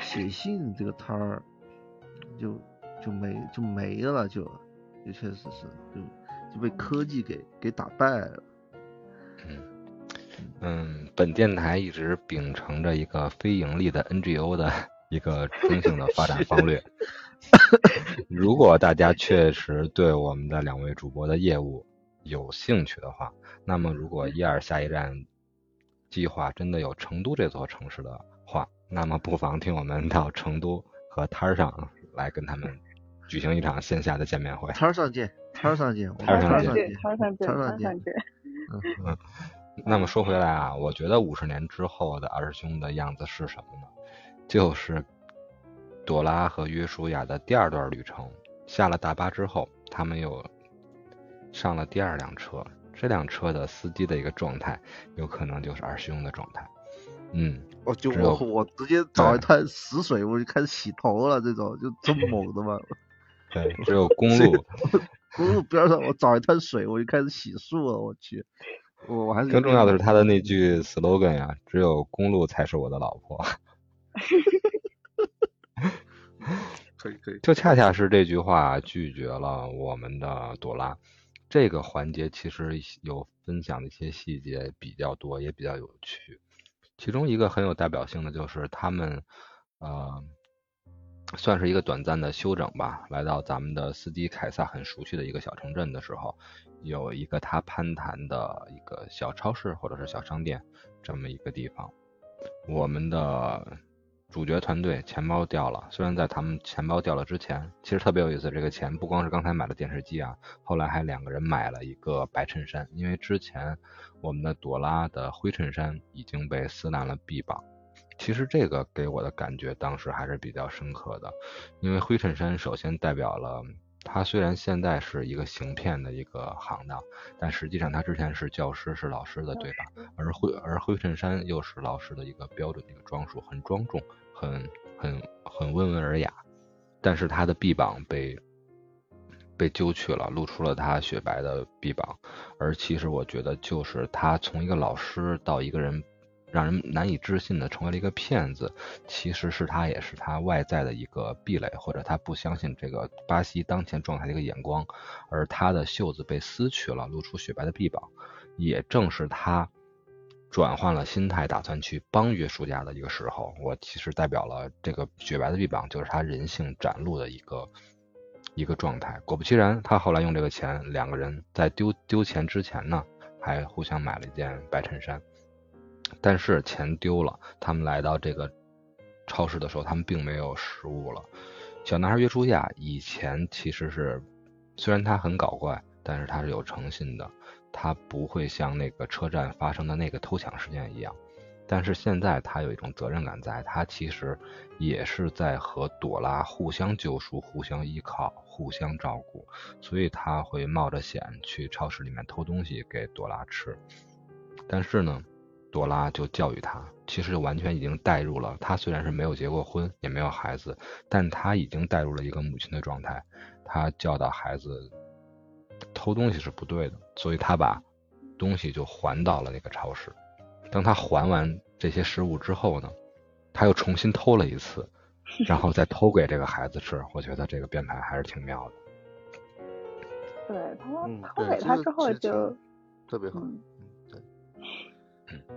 写 信这个摊儿。就就没就没了，就就确实是就就被科技给给打败了。嗯嗯，本电台一直秉承着一个非盈利的 NGO 的一个中性的发展方略。如果大家确实对我们的两位主播的业务有兴趣的话，那么如果一二下一站计划真的有成都这座城市的话，那么不妨听我们到成都和摊儿上。来跟他们举行一场线下的见面会。摊儿上见，摊儿上见，摊上见，摊上见，摊上见。嗯嗯。那么说回来啊，我觉得五十年之后的二师兄的样子是什么呢？就是朵拉和约书亚的第二段旅程。下了大巴之后，他们又上了第二辆车。这辆车的司机的一个状态，有可能就是二师兄的状态。嗯。我就我我直接找一滩死水，我就开始洗头了，这种就这么猛的吗？对，只有公路，公路边上我找一滩水，我就开始洗漱了。我去，我我还是更重要的是他的那句 slogan 呀，只有公路才是我的老婆。可以可以，就恰恰是这句话拒绝了我们的朵拉。这个环节其实有分享的一些细节比较多，也比较有趣。其中一个很有代表性的就是他们，呃，算是一个短暂的休整吧。来到咱们的司机凯撒很熟悉的一个小城镇的时候，有一个他攀谈的一个小超市或者是小商店这么一个地方，我们的。主角团队钱包掉了，虽然在他们钱包掉了之前，其实特别有意思。这个钱不光是刚才买了电视机啊，后来还两个人买了一个白衬衫，因为之前我们的朵拉的灰衬衫已经被撕烂了臂膀。其实这个给我的感觉当时还是比较深刻的，因为灰衬衫首先代表了他虽然现在是一个行骗的一个行当，但实际上他之前是教师，是老师的，对吧？而灰而灰衬衫又是老师的一个标准的一个装束，很庄重。很很很温文尔雅，但是他的臂膀被被揪去了，露出了他雪白的臂膀。而其实我觉得，就是他从一个老师到一个人。让人难以置信的成为了一个骗子，其实是他也是他外在的一个壁垒，或者他不相信这个巴西当前状态的一个眼光，而他的袖子被撕去了，露出雪白的臂膀，也正是他转换了心态，打算去帮约书亚的一个时候。我其实代表了这个雪白的臂膀，就是他人性展露的一个一个状态。果不其然，他后来用这个钱，两个人在丢丢钱之前呢，还互相买了一件白衬衫。但是钱丢了，他们来到这个超市的时候，他们并没有食物了。小男孩约书亚以前其实是，虽然他很搞怪，但是他是有诚信的，他不会像那个车站发生的那个偷抢事件一样。但是现在他有一种责任感，在他其实也是在和朵拉互相救赎、互相依靠、互相照顾，所以他会冒着险去超市里面偷东西给朵拉吃。但是呢？朵拉就教育他，其实完全已经带入了他虽然是没有结过婚，也没有孩子，但他已经带入了一个母亲的状态。他教导孩子偷东西是不对的，所以他把东西就还到了那个超市。当他还完这些食物之后呢，他又重新偷了一次，然后再偷给这个孩子吃。我觉得这个编排还是挺妙的。对他偷给他之后就特别好。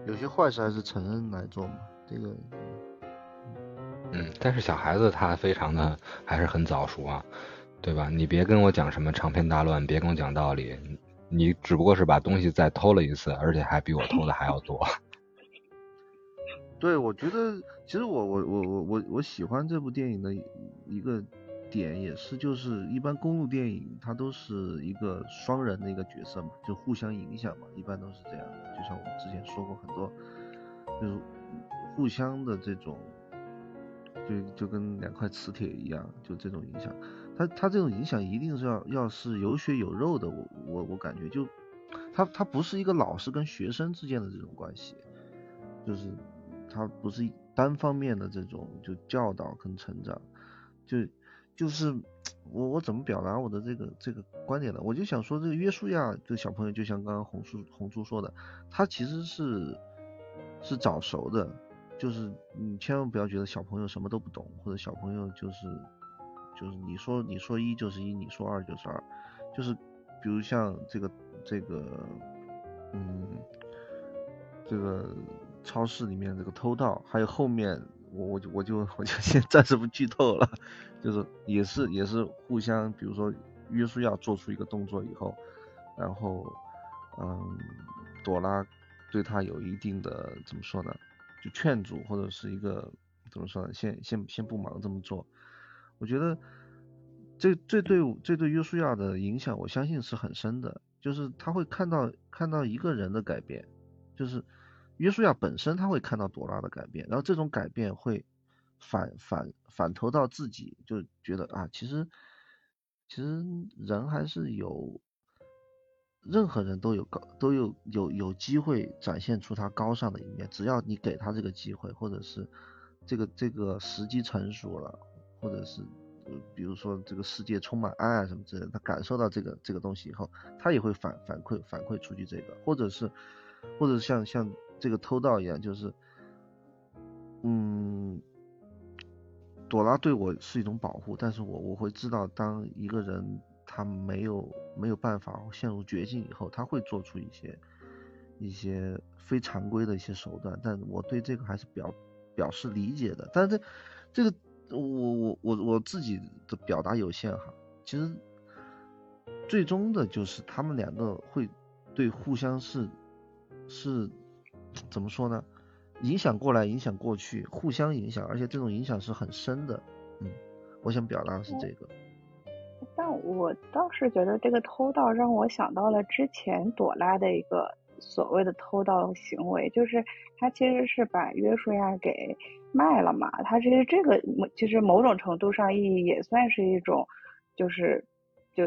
有些坏事还是成人来做嘛，这个，嗯，但是小孩子他非常的还是很早熟啊，对吧？你别跟我讲什么长篇大论，别跟我讲道理，你只不过是把东西再偷了一次，而且还比我偷的还要多。对，我觉得其实我我我我我我喜欢这部电影的一个。点也是，就是一般公路电影它都是一个双人的一个角色嘛，就互相影响嘛，一般都是这样。就像我们之前说过很多，就是互相的这种，就就跟两块磁铁一样，就这种影响。他他这种影响一定是要要是有血有肉的，我我我感觉就他他不是一个老师跟学生之间的这种关系，就是他不是单方面的这种就教导跟成长，就。就是我我怎么表达我的这个这个观点呢？我就想说这个约书亚这个小朋友，就像刚刚红叔红叔说的，他其实是是早熟的，就是你千万不要觉得小朋友什么都不懂，或者小朋友就是就是你说你说一就是一，你说二就是二，就是比如像这个这个嗯这个超市里面这个偷盗，还有后面。我我就我就我就先 暂时不剧透了，就是也是也是互相，比如说约书亚做出一个动作以后，然后嗯，朵拉对他有一定的怎么说呢，就劝阻或者是一个怎么说呢，先先先不忙这么做。我觉得这这对这对约书亚的影响，我相信是很深的，就是他会看到看到一个人的改变，就是。约书亚本身他会看到朵拉的改变，然后这种改变会反反反投到自己，就觉得啊，其实其实人还是有，任何人都有高都有有有机会展现出他高尚的一面，只要你给他这个机会，或者是这个这个时机成熟了，或者是比如说这个世界充满爱啊什么之类，他感受到这个这个东西以后，他也会反反馈反馈出去这个，或者是或者像像。这个偷盗一样，就是，嗯，朵拉对我是一种保护，但是我我会知道，当一个人他没有没有办法陷入绝境以后，他会做出一些一些非常规的一些手段，但我对这个还是表表示理解的。但是这这个我我我我自己的表达有限哈，其实最终的就是他们两个会对互相是是。怎么说呢？影响过来，影响过去，互相影响，而且这种影响是很深的。嗯，我想表达的是这个。但我倒是觉得这个偷盗让我想到了之前朵拉的一个所谓的偷盗行为，就是他其实是把约书亚给卖了嘛。他其实这个其实某种程度上意义也算是一种，就是就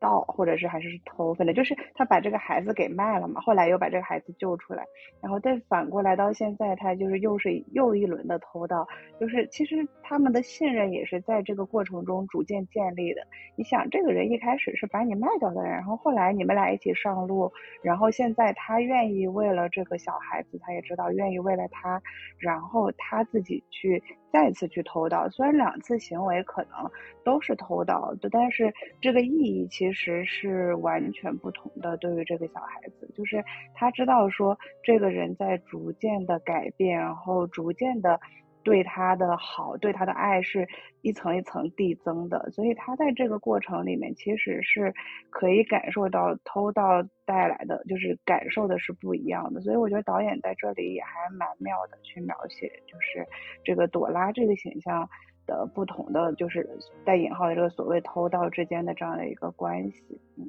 盗，或者是还是偷，反正就是他把这个孩子给卖了嘛，后来又把这个孩子救出来，然后再反过来到现在，他就是又是又一轮的偷盗，就是其实他们的信任也是在这个过程中逐渐建立的。你想，这个人一开始是把你卖掉的人，然后后来你们俩一起上路，然后现在他愿意为了这个小孩子，他也知道愿意为了他，然后他自己去再次去偷盗，虽然两次行为可能都是偷盗的，但是这个意义其实。是完全不同的。对于这个小孩子，就是他知道说，这个人在逐渐的改变，然后逐渐的对他的好，对他的爱是一层一层递增的。所以他在这个过程里面，其实是可以感受到偷盗带来的，就是感受的是不一样的。所以我觉得导演在这里也还蛮妙的，去描写就是这个朵拉这个形象。的不同的就是带引号的这个所谓偷盗之间的这样的一个关系，嗯，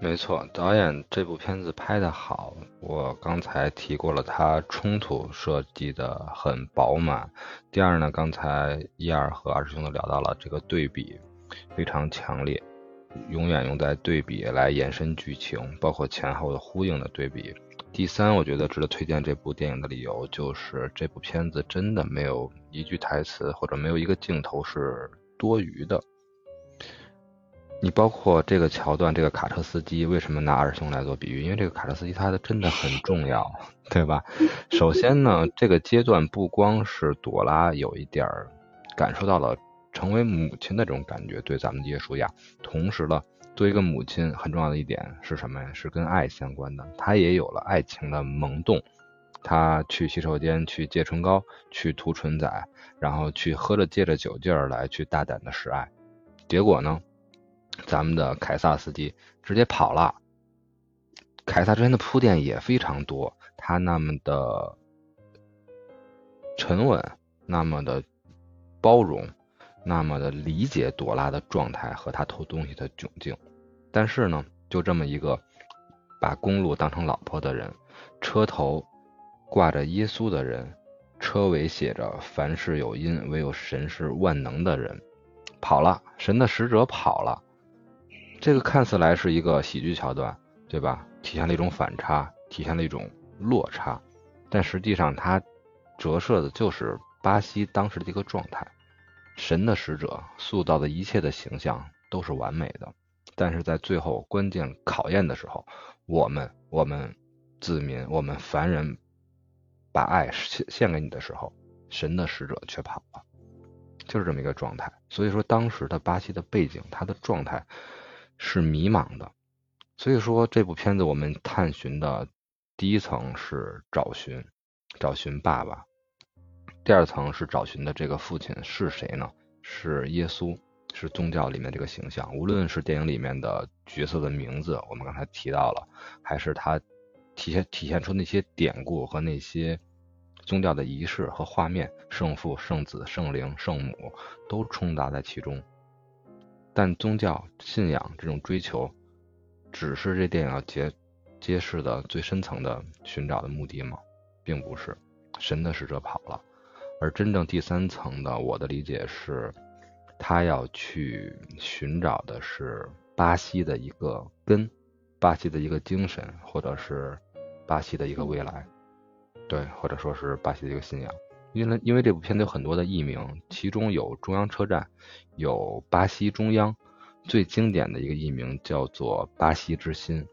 没错，导演这部片子拍的好，我刚才提过了，他冲突设计的很饱满。第二呢，刚才一二和二师兄都聊到了这个对比非常强烈，永远用在对比来延伸剧情，包括前后的呼应的对比。第三，我觉得值得推荐这部电影的理由就是这部片子真的没有一句台词或者没有一个镜头是多余的。你包括这个桥段，这个卡车司机为什么拿二师兄来做比喻？因为这个卡车司机他的真的很重要，对吧？首先呢，这个阶段不光是朵拉有一点感受到了成为母亲的这种感觉，对咱们的耶稣亚，同时呢。作为一个母亲，很重要的一点是什么呀？是跟爱相关的。她也有了爱情的萌动，她去洗手间去借唇膏，去涂唇彩，然后去喝着借着酒劲儿来去大胆的示爱。结果呢，咱们的凯撒司机直接跑了。凯撒之前的铺垫也非常多，他那么的沉稳，那么的包容。那么的理解朵拉的状态和她偷东西的窘境，但是呢，就这么一个把公路当成老婆的人，车头挂着耶稣的人，车尾写着“凡事有因，唯有神是万能”的人，跑了，神的使者跑了。这个看似来是一个喜剧桥段，对吧？体现了一种反差，体现了一种落差，但实际上它折射的就是巴西当时的一个状态。神的使者塑造的一切的形象都是完美的，但是在最后关键考验的时候，我们我们子民我们凡人把爱献献给你的时候，神的使者却跑了，就是这么一个状态。所以说当时的巴西的背景，他的状态是迷茫的。所以说这部片子我们探寻的第一层是找寻，找寻爸爸。第二层是找寻的这个父亲是谁呢？是耶稣，是宗教里面这个形象。无论是电影里面的角色的名字，我们刚才提到了，还是他体现体现出那些典故和那些宗教的仪式和画面，圣父、圣子、圣灵、圣母都充达在其中。但宗教信仰这种追求，只是这电影要揭揭示的最深层的寻找的目的吗？并不是，神的使者跑了。而真正第三层的，我的理解是，他要去寻找的是巴西的一个根，巴西的一个精神，或者是巴西的一个未来，对，或者说是巴西的一个信仰。因为因为这部片子有很多的译名，其中有中央车站，有巴西中央，最经典的一个译名叫做巴西之心。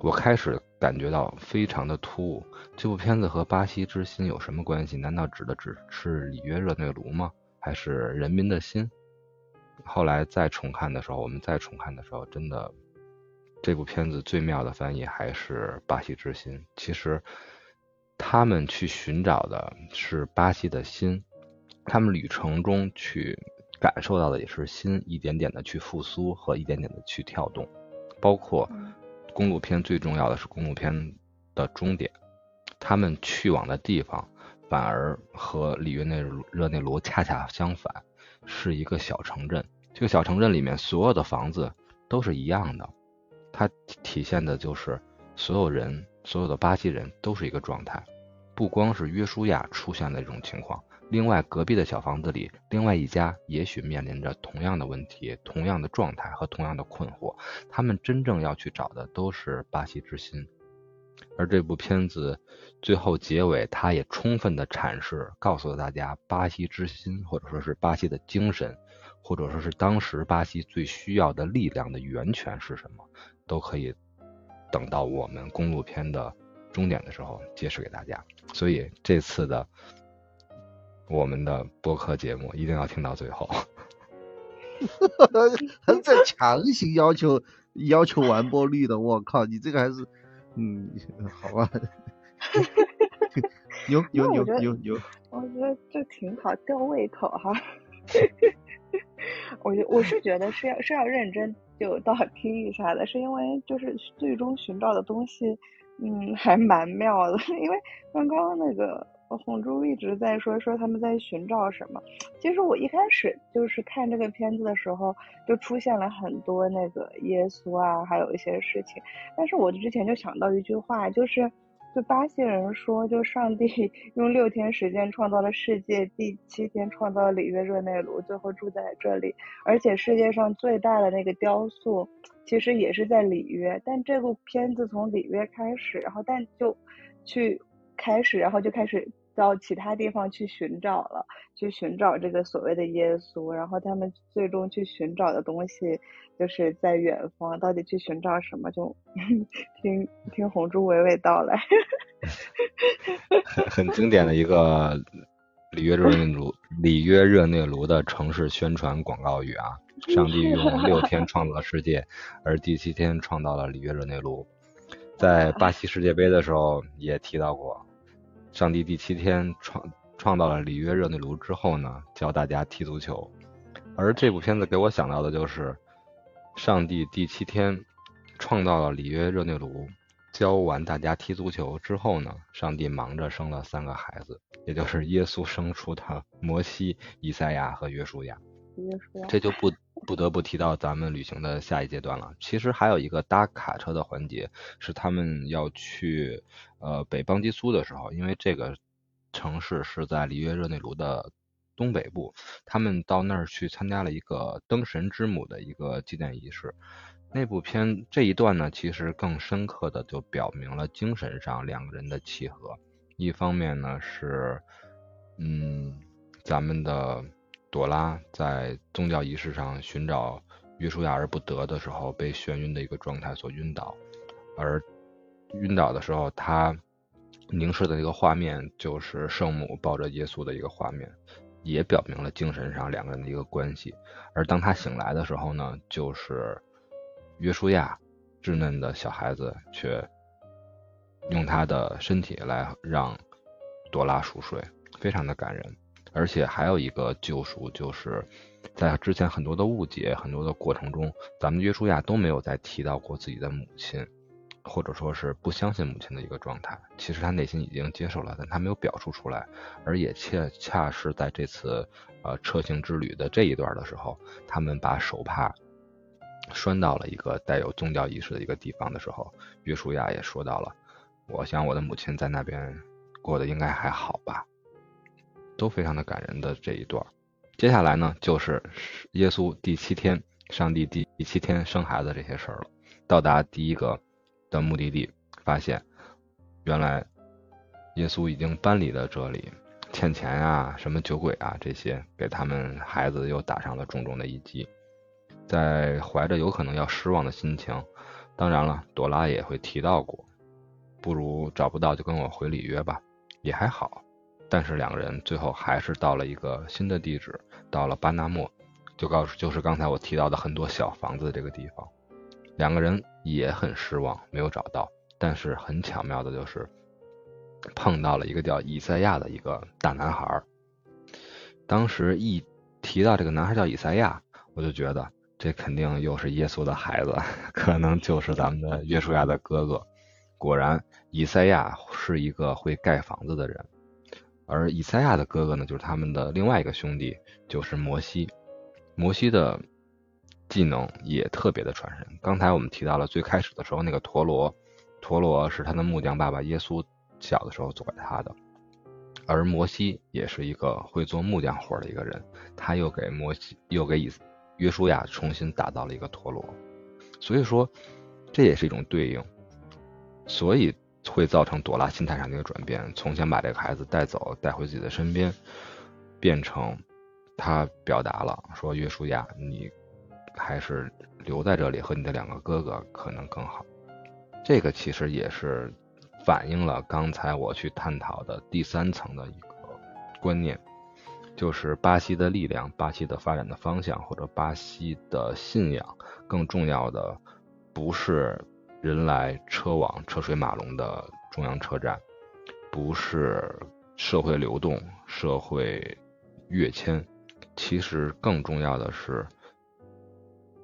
我开始感觉到非常的突兀，这部片子和巴西之心有什么关系？难道指的只是里约热内卢吗？还是人民的心？后来再重看的时候，我们再重看的时候，真的，这部片子最妙的翻译还是巴西之心。其实，他们去寻找的是巴西的心，他们旅程中去感受到的也是心一点点的去复苏和一点点的去跳动，包括。公路片最重要的是公路片的终点，他们去往的地方反而和里约内热内卢恰恰相反，是一个小城镇。这个小城镇里面所有的房子都是一样的，它体现的就是所有人，所有的巴西人都是一个状态。不光是约书亚出现的这种情况，另外隔壁的小房子里，另外一家也许面临着同样的问题、同样的状态和同样的困惑。他们真正要去找的都是巴西之心。而这部片子最后结尾，它也充分的阐释，告诉了大家巴西之心，或者说是巴西的精神，或者说是当时巴西最需要的力量的源泉是什么，都可以等到我们公路片的终点的时候揭示给大家。所以这次的我们的播客节目一定要听到最后。还在强行要求要求完播率的，我靠，你这个还是。嗯，好吧，牛牛牛牛牛，我觉得这挺好，吊胃口哈。我觉我是觉得是要是要认真就到听一下的，是因为就是最终寻找的东西，嗯，还蛮妙的。因为刚刚那个。红珠一直在说说他们在寻找什么。其实我一开始就是看这个片子的时候，就出现了很多那个耶稣啊，还有一些事情。但是我之前就想到一句话，就是就巴西人说，就上帝 用六天时间创造了世界，第七天创造了里约热内卢，最后住在这里。而且世界上最大的那个雕塑，其实也是在里约。但这部片子从里约开始，然后但就去开始，然后就开始。到其他地方去寻找了，去寻找这个所谓的耶稣，然后他们最终去寻找的东西就是在远方，到底去寻找什么？就 听听红珠娓娓道来。很很经典的一个里约热内卢里约热内卢的城市宣传广告语啊！上帝用六 天创造了世界，而第七天创造了里约热内卢。在巴西世界杯的时候也提到过。上帝第七天创创造了里约热内卢之后呢，教大家踢足球。而这部片子给我想到的就是，上帝第七天创造了里约热内卢，教完大家踢足球之后呢，上帝忙着生了三个孩子，也就是耶稣生出的摩西、以赛亚和约书亚。这就不不得不提到咱们旅行的下一阶段了。其实还有一个搭卡车的环节，是他们要去呃北邦基苏的时候，因为这个城市是在里约热内卢的东北部，他们到那儿去参加了一个灯神之母的一个祭奠仪式。那部片这一段呢，其实更深刻的就表明了精神上两个人的契合。一方面呢是嗯咱们的。朵拉在宗教仪式上寻找约书亚而不得的时候，被眩晕的一个状态所晕倒，而晕倒的时候，他凝视的那个画面就是圣母抱着耶稣的一个画面，也表明了精神上两个人的一个关系。而当他醒来的时候呢，就是约书亚稚嫩的小孩子却用他的身体来让朵拉熟睡，非常的感人。而且还有一个救赎，就是在之前很多的误解、很多的过程中，咱们约书亚都没有再提到过自己的母亲，或者说是不相信母亲的一个状态。其实他内心已经接受了，但他没有表述出来。而也恰恰是在这次呃车行之旅的这一段的时候，他们把手帕拴到了一个带有宗教仪式的一个地方的时候，约书亚也说到了：“我想我的母亲在那边过得应该还好吧。”都非常的感人的这一段，接下来呢就是耶稣第七天，上帝第七天生孩子这些事儿了。到达第一个的目的地，发现原来耶稣已经搬离了这里，欠钱啊，什么酒鬼啊这些，给他们孩子又打上了重重的一击。在怀着有可能要失望的心情，当然了，朵拉也会提到过，不如找不到就跟我回里约吧，也还好。但是两个人最后还是到了一个新的地址，到了巴纳莫，就告诉就是刚才我提到的很多小房子这个地方，两个人也很失望，没有找到。但是很巧妙的就是碰到了一个叫以赛亚的一个大男孩。当时一提到这个男孩叫以赛亚，我就觉得这肯定又是耶稣的孩子，可能就是咱们的约书亚的哥哥。果然，以赛亚是一个会盖房子的人。而以赛亚的哥哥呢，就是他们的另外一个兄弟，就是摩西。摩西的技能也特别的传神。刚才我们提到了最开始的时候，那个陀螺，陀螺是他的木匠爸爸耶稣小的时候做给他的。而摩西也是一个会做木匠活的一个人，他又给摩西又给以约书亚重新打造了一个陀螺，所以说这也是一种对应，所以会造成朵拉心态上的一个转变，从想把这个孩子带走带回自己的身边，变成他表达了说约书亚你还是留在这里和你的两个哥哥可能更好，这个其实也是。反映了刚才我去探讨的第三层的一个观念，就是巴西的力量、巴西的发展的方向或者巴西的信仰，更重要的不是人来车往、车水马龙的中央车站，不是社会流动、社会跃迁，其实更重要的是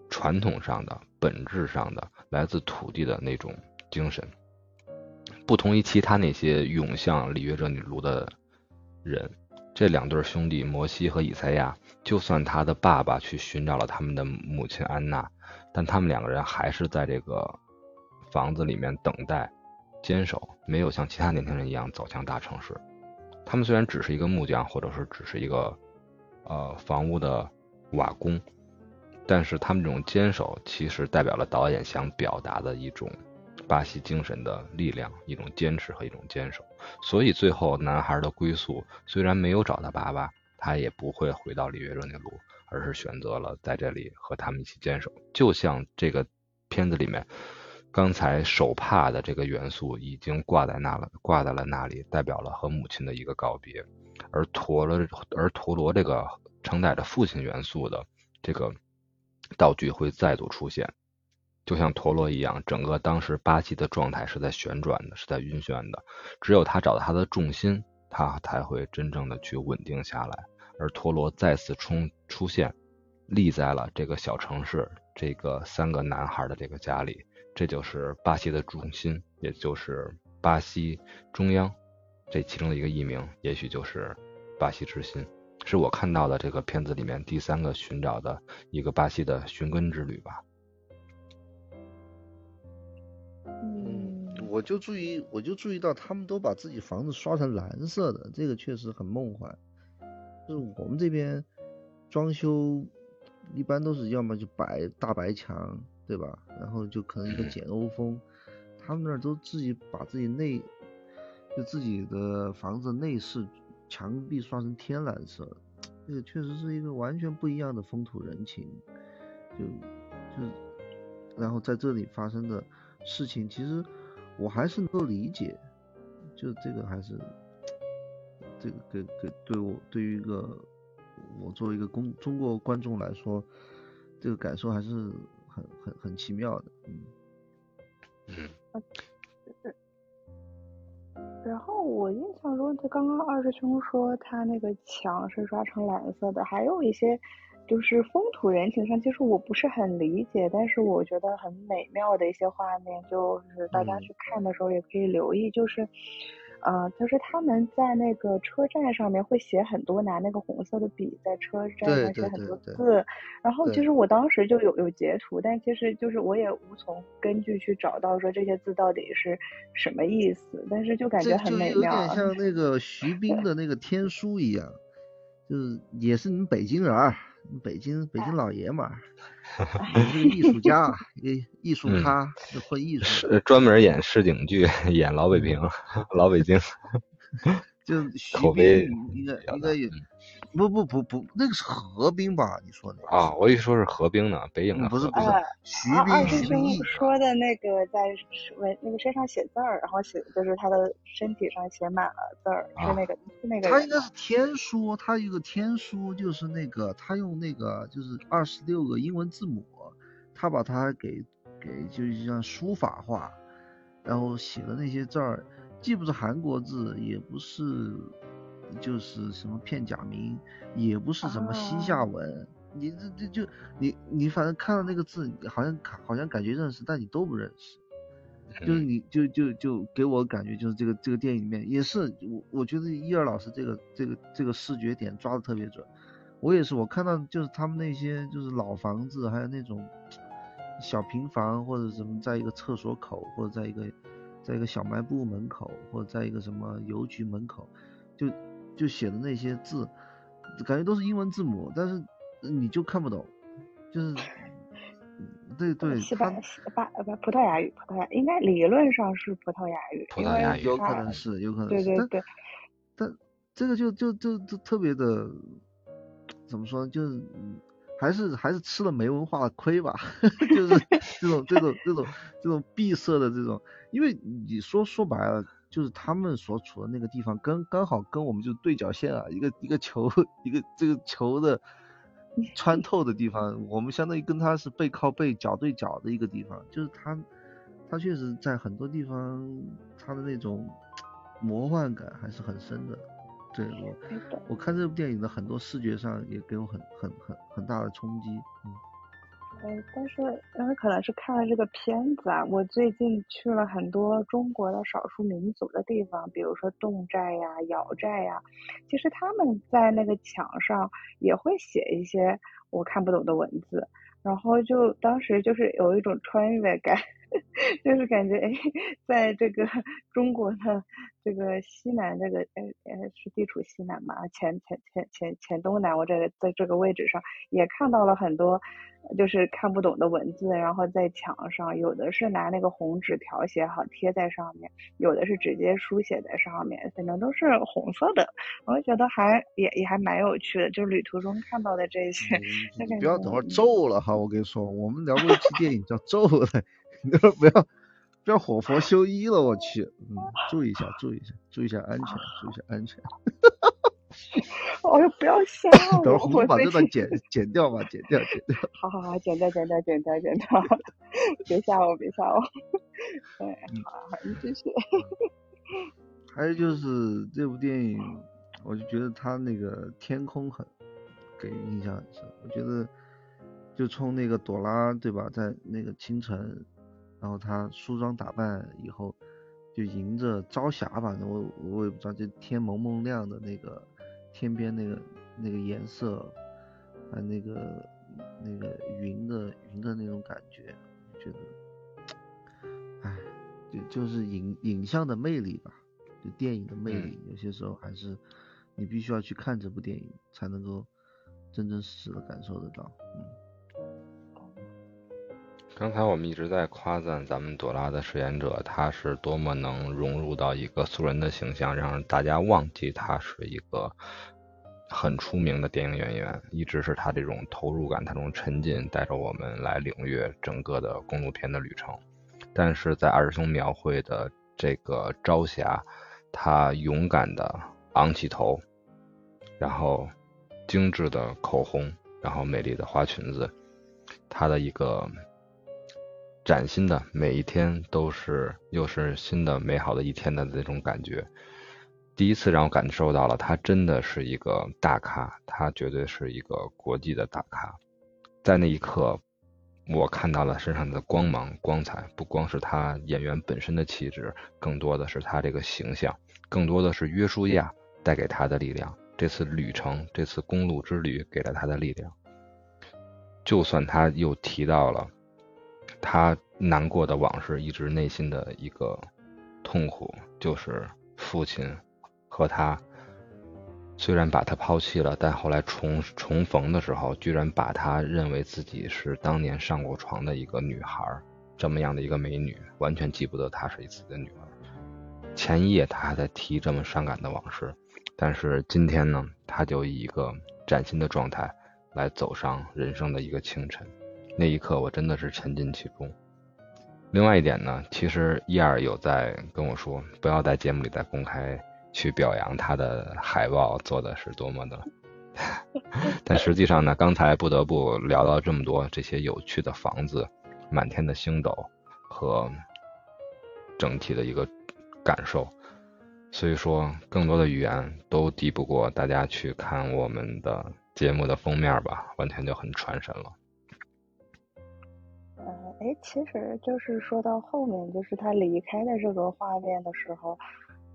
传统上的、本质上的来自土地的那种精神。不同于其他那些涌向里约热内卢的人，这两对兄弟摩西和以赛亚，就算他的爸爸去寻找了他们的母亲安娜，但他们两个人还是在这个房子里面等待、坚守，没有像其他年轻人一样走向大城市。他们虽然只是一个木匠，或者是只是一个呃房屋的瓦工，但是他们这种坚守，其实代表了导演想表达的一种。巴西精神的力量，一种坚持和一种坚守，所以最后男孩的归宿虽然没有找到爸爸，他也不会回到里约热内卢，而是选择了在这里和他们一起坚守。就像这个片子里面，刚才手帕的这个元素已经挂在那了，挂在了那里，代表了和母亲的一个告别。而陀螺，而陀螺这个承载着父亲元素的这个道具会再度出现。就像陀螺一样，整个当时巴西的状态是在旋转的，是在晕眩的。只有他找到他的重心，他才会真正的去稳定下来。而陀螺再次冲出现，立在了这个小城市，这个三个男孩的这个家里，这就是巴西的中心，也就是巴西中央。这其中的一个译名，也许就是巴西之心，是我看到的这个片子里面第三个寻找的一个巴西的寻根之旅吧。嗯，我就注意，我就注意到他们都把自己房子刷成蓝色的，这个确实很梦幻。就是我们这边装修一般都是要么就白大白墙，对吧？然后就可能一个简欧风，他们那儿都自己把自己内就自己的房子内饰墙壁刷成天蓝色，这个确实是一个完全不一样的风土人情。就就然后在这里发生的。事情其实我还是能够理解，就这个还是这个给给对我对于一个我作为一个公中国观众来说，这个感受还是很很很奇妙的，嗯嗯。然后我印象中，就刚刚二师兄说他那个墙是刷成蓝色的，还有一些。就是风土人情上，其实我不是很理解，但是我觉得很美妙的一些画面，就是大家去看的时候也可以留意，就是，呃，就是他们在那个车站上面会写很多，拿那个红色的笔在车站上写很多字，然后其实我当时就有有截图，但其实就是我也无从根据去找到说这些字到底是什么意思，但是就感觉很美妙，有点像那个徐 冰的那个天书一样，就是也是你们北京人。北京北京老爷们儿，是个艺术家，艺艺术咖，混艺术，专门演市井剧，演老北平，老北京，就口碑应该应该也。不不不不，那个是何冰吧？你说的啊，我一说是何冰呢，北影的不是不是徐冰徐冰说的那个在文那个身上写字儿，然后写就是他的身体上写满了字儿，是那个是那个。他应该是天书，他一个天书就是那个他用那个就是二十六个英文字母，他把它给给就是像书法化，然后写的那些字儿，既不是韩国字，也不是。就是什么片假名，也不是什么西夏文，你这这就你你反正看到那个字，好像好像感觉认识，但你都不认识。就是你就就就给我感觉就是这个这个电影里面也是我我觉得伊尔老师这个这个这个视觉点抓的特别准。我也是我看到就是他们那些就是老房子，还有那种小平房或者什么，在一个厕所口或者在一个在一个小卖部门口或者在一个什么邮局门口，就。就写的那些字，感觉都是英文字母，但是你就看不懂，就是对对，西班西巴呃不葡萄牙语，葡萄牙应该理论上是葡萄牙语，葡萄牙语有可能是有可能是，对对对，但这个就就就就特别的怎么说，就是还是还是吃了没文化的亏吧，就是这种这种这种这种闭塞的这种，因为你说说白了。就是他们所处的那个地方，跟刚好跟我们就是对角线啊，一个一个球，一个这个球的穿透的地方，我们相当于跟他是背靠背、脚对脚的一个地方。就是他，他确实在很多地方，他的那种魔幻感还是很深的。对我，我看这部电影的很多视觉上也给我很很很很大的冲击。嗯。嗯，但是但是可能是看了这个片子啊，我最近去了很多中国的少数民族的地方，比如说侗寨呀、瑶寨呀，其实他们在那个墙上也会写一些我看不懂的文字，然后就当时就是有一种穿越感。就是感觉哎，在这个中国的这个西南这个呃呃是地处西南嘛，前前前前前东南，我这个在这个位置上也看到了很多就是看不懂的文字，然后在墙上，有的是拿那个红纸条写好贴在上面，有的是直接书写在上面，反正都是红色的，我觉得还也也还蛮有趣的，就是旅途中看到的这些。不要等会儿皱了哈，我跟你说，我们聊过一期电影叫皱的。不要不要火佛修一了，我去，嗯，注意一下，注意一下，注意一下安全，注意一下安全。哦哟，不要吓我！等会儿把这段剪剪掉吧，剪掉，剪掉。好好好，剪掉，剪掉，剪掉，剪掉。别吓我，别吓我。对，好，好，你继续。还有就是这部电影，我就觉得它那个天空很给印象很深。我觉得就冲那个朵拉，对吧，在那个清晨。然后他梳妆打扮以后，就迎着朝霞吧，我我也不知道，就天蒙蒙亮的那个天边那个那个颜色，啊那个那个云的云的那种感觉，觉得，哎，就就是影影像的魅力吧，就电影的魅力，有些时候还是你必须要去看这部电影才能够真真实实的感受得到，嗯。刚才我们一直在夸赞咱们朵拉的饰演者，她是多么能融入到一个素人的形象，让大家忘记她是一个很出名的电影演员。一直是她这种投入感，她这种沉浸，带着我们来领略整个的公路片的旅程。但是在二师兄描绘的这个朝霞，她勇敢的昂起头，然后精致的口红，然后美丽的花裙子，她的一个。崭新的每一天都是又是新的美好的一天的那种感觉，第一次让我感受到了他真的是一个大咖，他绝对是一个国际的大咖。在那一刻，我看到了身上的光芒光彩，不光是他演员本身的气质，更多的是他这个形象，更多的是约书亚带给他的力量。这次旅程，这次公路之旅给了他的力量。就算他又提到了。他难过的往事，一直内心的一个痛苦，就是父亲和他虽然把他抛弃了，但后来重重逢的时候，居然把他认为自己是当年上过床的一个女孩，这么样的一个美女，完全记不得她是自己的女儿。前一夜他还在提这么伤感的往事，但是今天呢，他就以一个崭新的状态来走上人生的一个清晨。那一刻，我真的是沉浸其中。另外一点呢，其实伊尔有在跟我说，不要在节目里再公开去表扬他的海报做的是多么的。但实际上呢，刚才不得不聊到这么多这些有趣的房子、满天的星斗和整体的一个感受，所以说更多的语言都抵不过大家去看我们的节目的封面吧，完全就很传神了。哎，其实就是说到后面，就是他离开的这个画面的时候，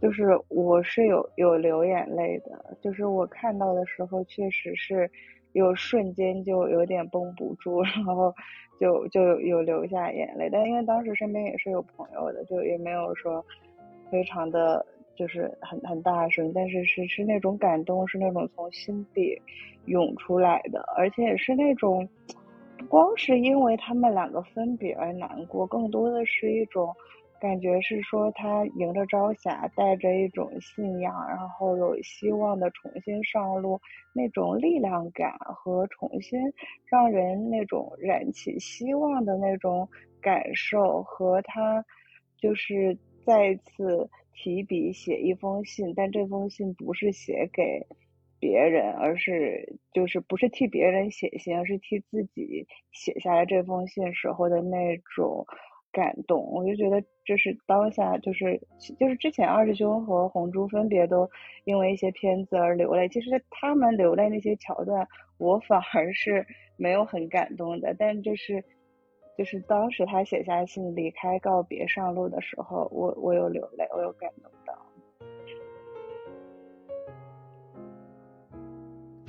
就是我是有有流眼泪的，就是我看到的时候，确实是有瞬间就有点绷不住，然后就就有有流下眼泪。但因为当时身边也是有朋友的，就也没有说非常的。就是很很大声，但是是是那种感动，是那种从心底涌出来的，而且是那种光是因为他们两个分别而难过，更多的是一种。感觉是说他迎着朝霞，带着一种信仰，然后有希望的重新上路，那种力量感和重新让人那种燃起希望的那种感受，和他就是再次提笔写一封信，但这封信不是写给别人，而是就是不是替别人写信，而是替自己写下来这封信时候的那种。感动，我就觉得这是当下，就是就是之前二师兄和红珠分别都因为一些片子而流泪。其实他们流泪那些桥段，我反而是没有很感动的。但就是就是当时他写下信离开告别上路的时候，我我有流泪，我有感动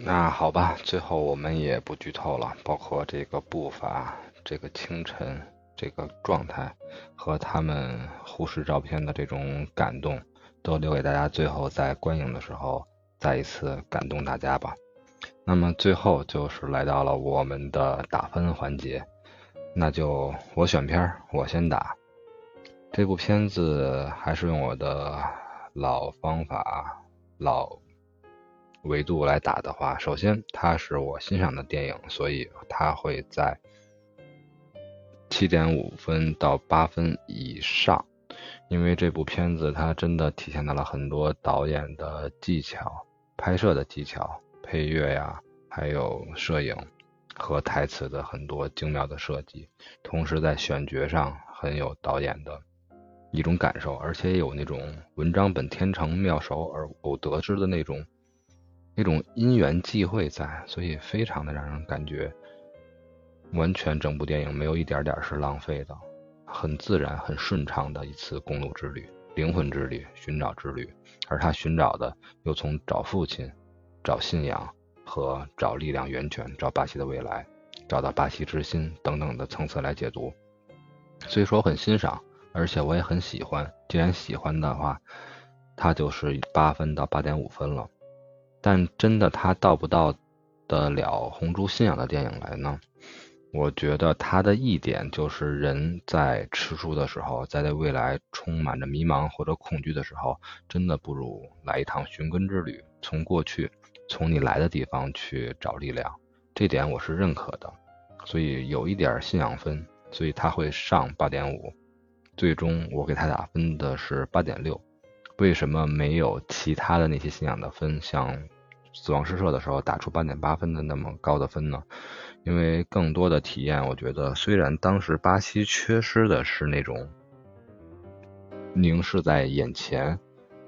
那好吧，最后我们也不剧透了，包括这个步伐，这个清晨。这个状态和他们忽视照片的这种感动，都留给大家最后在观影的时候再一次感动大家吧。那么最后就是来到了我们的打分环节，那就我选片儿，我先打。这部片子还是用我的老方法、老维度来打的话，首先它是我欣赏的电影，所以它会在。七点五分到八分以上，因为这部片子它真的体现到了很多导演的技巧、拍摄的技巧、配乐呀，还有摄影和台词的很多精妙的设计，同时在选角上很有导演的一种感受，而且有那种文章本天成，妙手而偶得之的那种那种因缘际会在，所以非常的让人感觉。完全整部电影没有一点点是浪费的，很自然、很顺畅的一次公路之旅、灵魂之旅、寻找之旅。而他寻找的又从找父亲、找信仰和找力量源泉、找巴西的未来、找到巴西之心等等的层次来解读。所以说我很欣赏，而且我也很喜欢。既然喜欢的话，他就是八分到八点五分了。但真的他到不到得了红猪信仰的电影来呢？我觉得他的一点就是人在吃书的时候，在对未来充满着迷茫或者恐惧的时候，真的不如来一趟寻根之旅，从过去，从你来的地方去找力量。这点我是认可的，所以有一点信仰分，所以他会上八点五。最终我给他打分的是八点六。为什么没有其他的那些信仰的分，像死亡诗社的时候打出八点八分的那么高的分呢？因为更多的体验，我觉得虽然当时巴西缺失的是那种凝视在眼前，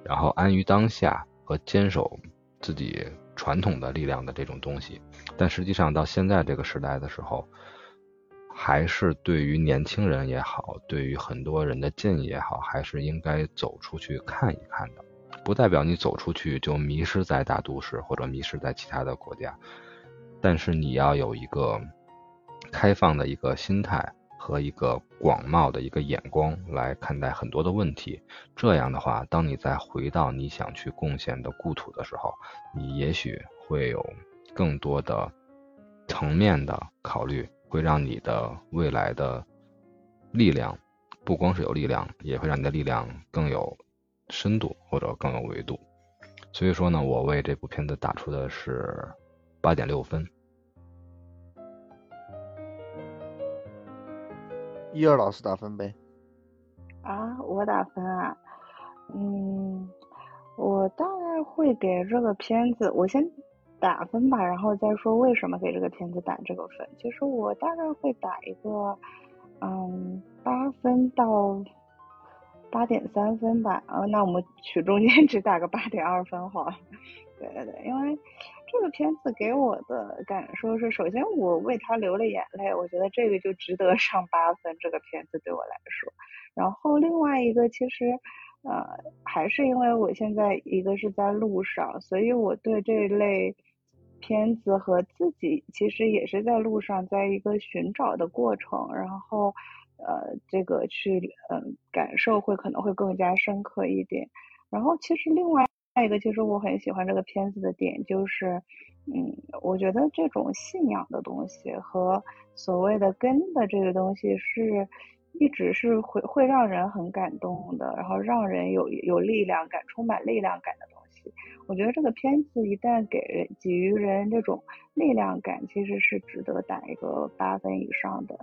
然后安于当下和坚守自己传统的力量的这种东西，但实际上到现在这个时代的时候，还是对于年轻人也好，对于很多人的建议也好，还是应该走出去看一看的。不代表你走出去就迷失在大都市或者迷失在其他的国家。但是你要有一个开放的一个心态和一个广袤的一个眼光来看待很多的问题。这样的话，当你再回到你想去贡献的故土的时候，你也许会有更多的层面的考虑，会让你的未来的力量不光是有力量，也会让你的力量更有深度或者更有维度。所以说呢，我为这部片子打出的是八点六分。一二老师打分呗。啊，我打分啊，嗯，我大概会给这个片子，我先打分吧，然后再说为什么给这个片子打这个分。其实我大概会打一个，嗯，八分到八点三分吧。啊，那我们取中间 值，打个八点二分好了。对对对，因为。这个片子给我的感受是，首先我为他流了眼泪，我觉得这个就值得上八分。这个片子对我来说，然后另外一个其实，呃，还是因为我现在一个是在路上，所以我对这类片子和自己其实也是在路上，在一个寻找的过程，然后呃，这个去嗯感受会可能会更加深刻一点。然后其实另外一个，其实我很喜欢这个片子的点就是，嗯，我觉得这种信仰的东西和所谓的根的这个东西是。一直是会会让人很感动的，然后让人有有力量感、充满力量感的东西。我觉得这个片子一旦给人给予人这种力量感，其实是值得打一个八分以上的。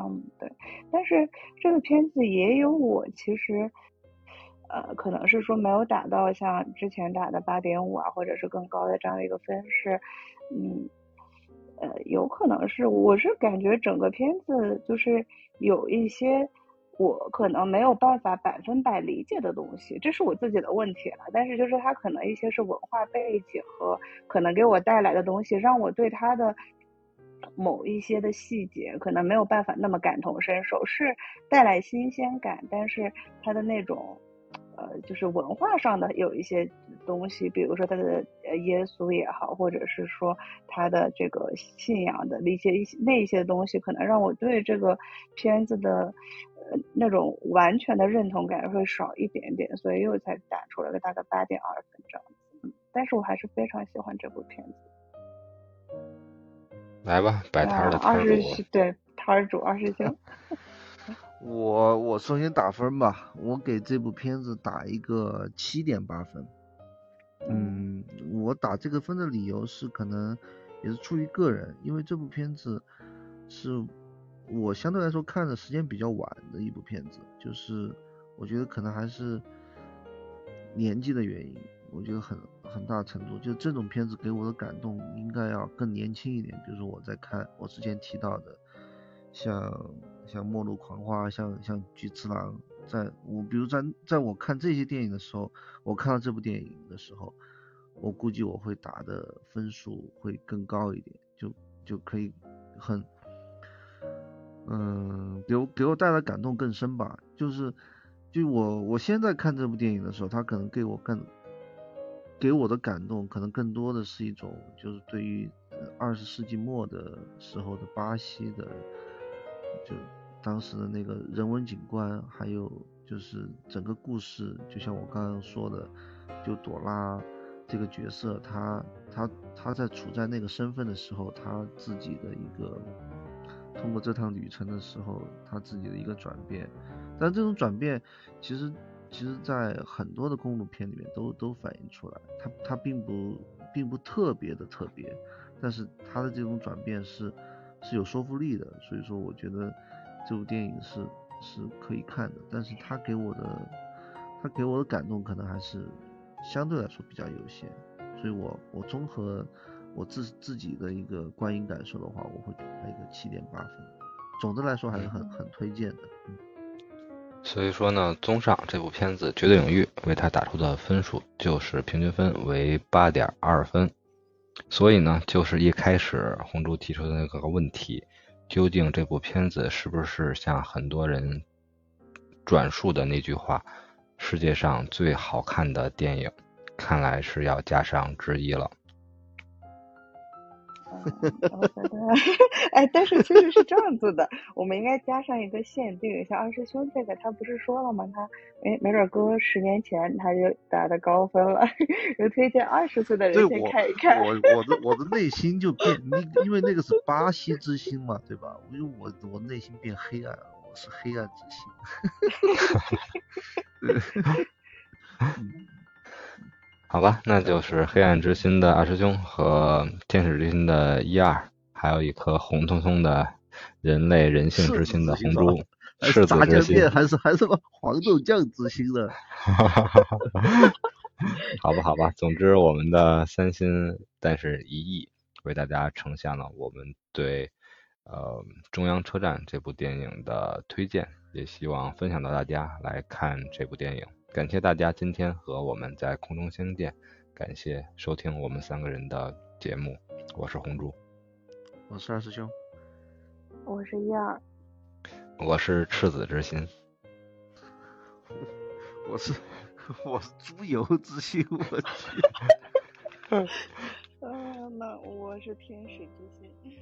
嗯，对。但是这个片子也有我其实，呃，可能是说没有打到像之前打的八点五啊，或者是更高的这样的一个分是，嗯。呃，有可能是，我是感觉整个片子就是有一些我可能没有办法百分百理解的东西，这是我自己的问题了。但是就是它可能一些是文化背景和可能给我带来的东西，让我对他的某一些的细节可能没有办法那么感同身受，是带来新鲜感，但是它的那种。呃，就是文化上的有一些东西，比如说他的耶稣也好，或者是说他的这个信仰的一些一些那一些东西，可能让我对这个片子的呃那种完全的认同感会少一点点，所以又才打出了个大概八点二分这样子。但是我还是非常喜欢这部片子。来吧，摆摊的摊主，对摊主二师兄。我我首先打分吧，我给这部片子打一个七点八分。嗯，我打这个分的理由是可能也是出于个人，因为这部片子是我相对来说看的时间比较晚的一部片子，就是我觉得可能还是年纪的原因，我觉得很很大程度就这种片子给我的感动应该要更年轻一点，比如说我在看我之前提到的像。像《末路狂花》，像像《菊次郎》，在我比如在在我看这些电影的时候，我看到这部电影的时候，我估计我会打的分数会更高一点，就就可以很，嗯，给我给我带来感动更深吧。就是就我我现在看这部电影的时候，它可能给我更给我的感动，可能更多的是一种就是对于二十世纪末的时候的巴西的就。当时的那个人文景观，还有就是整个故事，就像我刚刚说的，就朵拉这个角色，她她她在处在那个身份的时候，她自己的一个通过这趟旅程的时候，她自己的一个转变。但这种转变，其实其实在很多的公路片里面都都反映出来，它它并不并不特别的特别，但是它的这种转变是是有说服力的。所以说，我觉得。这部电影是是可以看的，但是它给我的它给我的感动可能还是相对来说比较有限，所以我我综合我自自己的一个观影感受的话，我会给它一个七点八分。总的来说还是很很推荐的。嗯。所以说呢，综上这部片子《绝对领域》为他打出的分数就是平均分为八点二分。所以呢，就是一开始红珠提出的那个问题。究竟这部片子是不是像很多人转述的那句话，世界上最好看的电影？看来是要加上之一了。我觉得，哎，但是其实是这样子的，我们应该加上一个限定，像二师兄这个，他不是说了吗？他没没准搁十年前他就打的高分了，有推荐二十岁的人先看一看。我我的我的内心就变，因为那个是巴西之星嘛，对吧？因为我我内心变黑暗了，我是黑暗之星。好吧，那就是黑暗之心的二师兄和天使之心的一二，还有一颗红彤彤的人类人性之心的红珠，是炸酱面，还是 还是什么黄豆酱之心的？好吧，好吧，总之我们的三心，但是一意为大家呈现了我们对呃中央车站这部电影的推荐，也希望分享到大家来看这部电影。感谢大家今天和我们在空中相见，感谢收听我们三个人的节目，我是红珠，我是二师兄，我是一二，我是赤子之心，我是我是猪油之心，我去，嗯，那我是天使之心。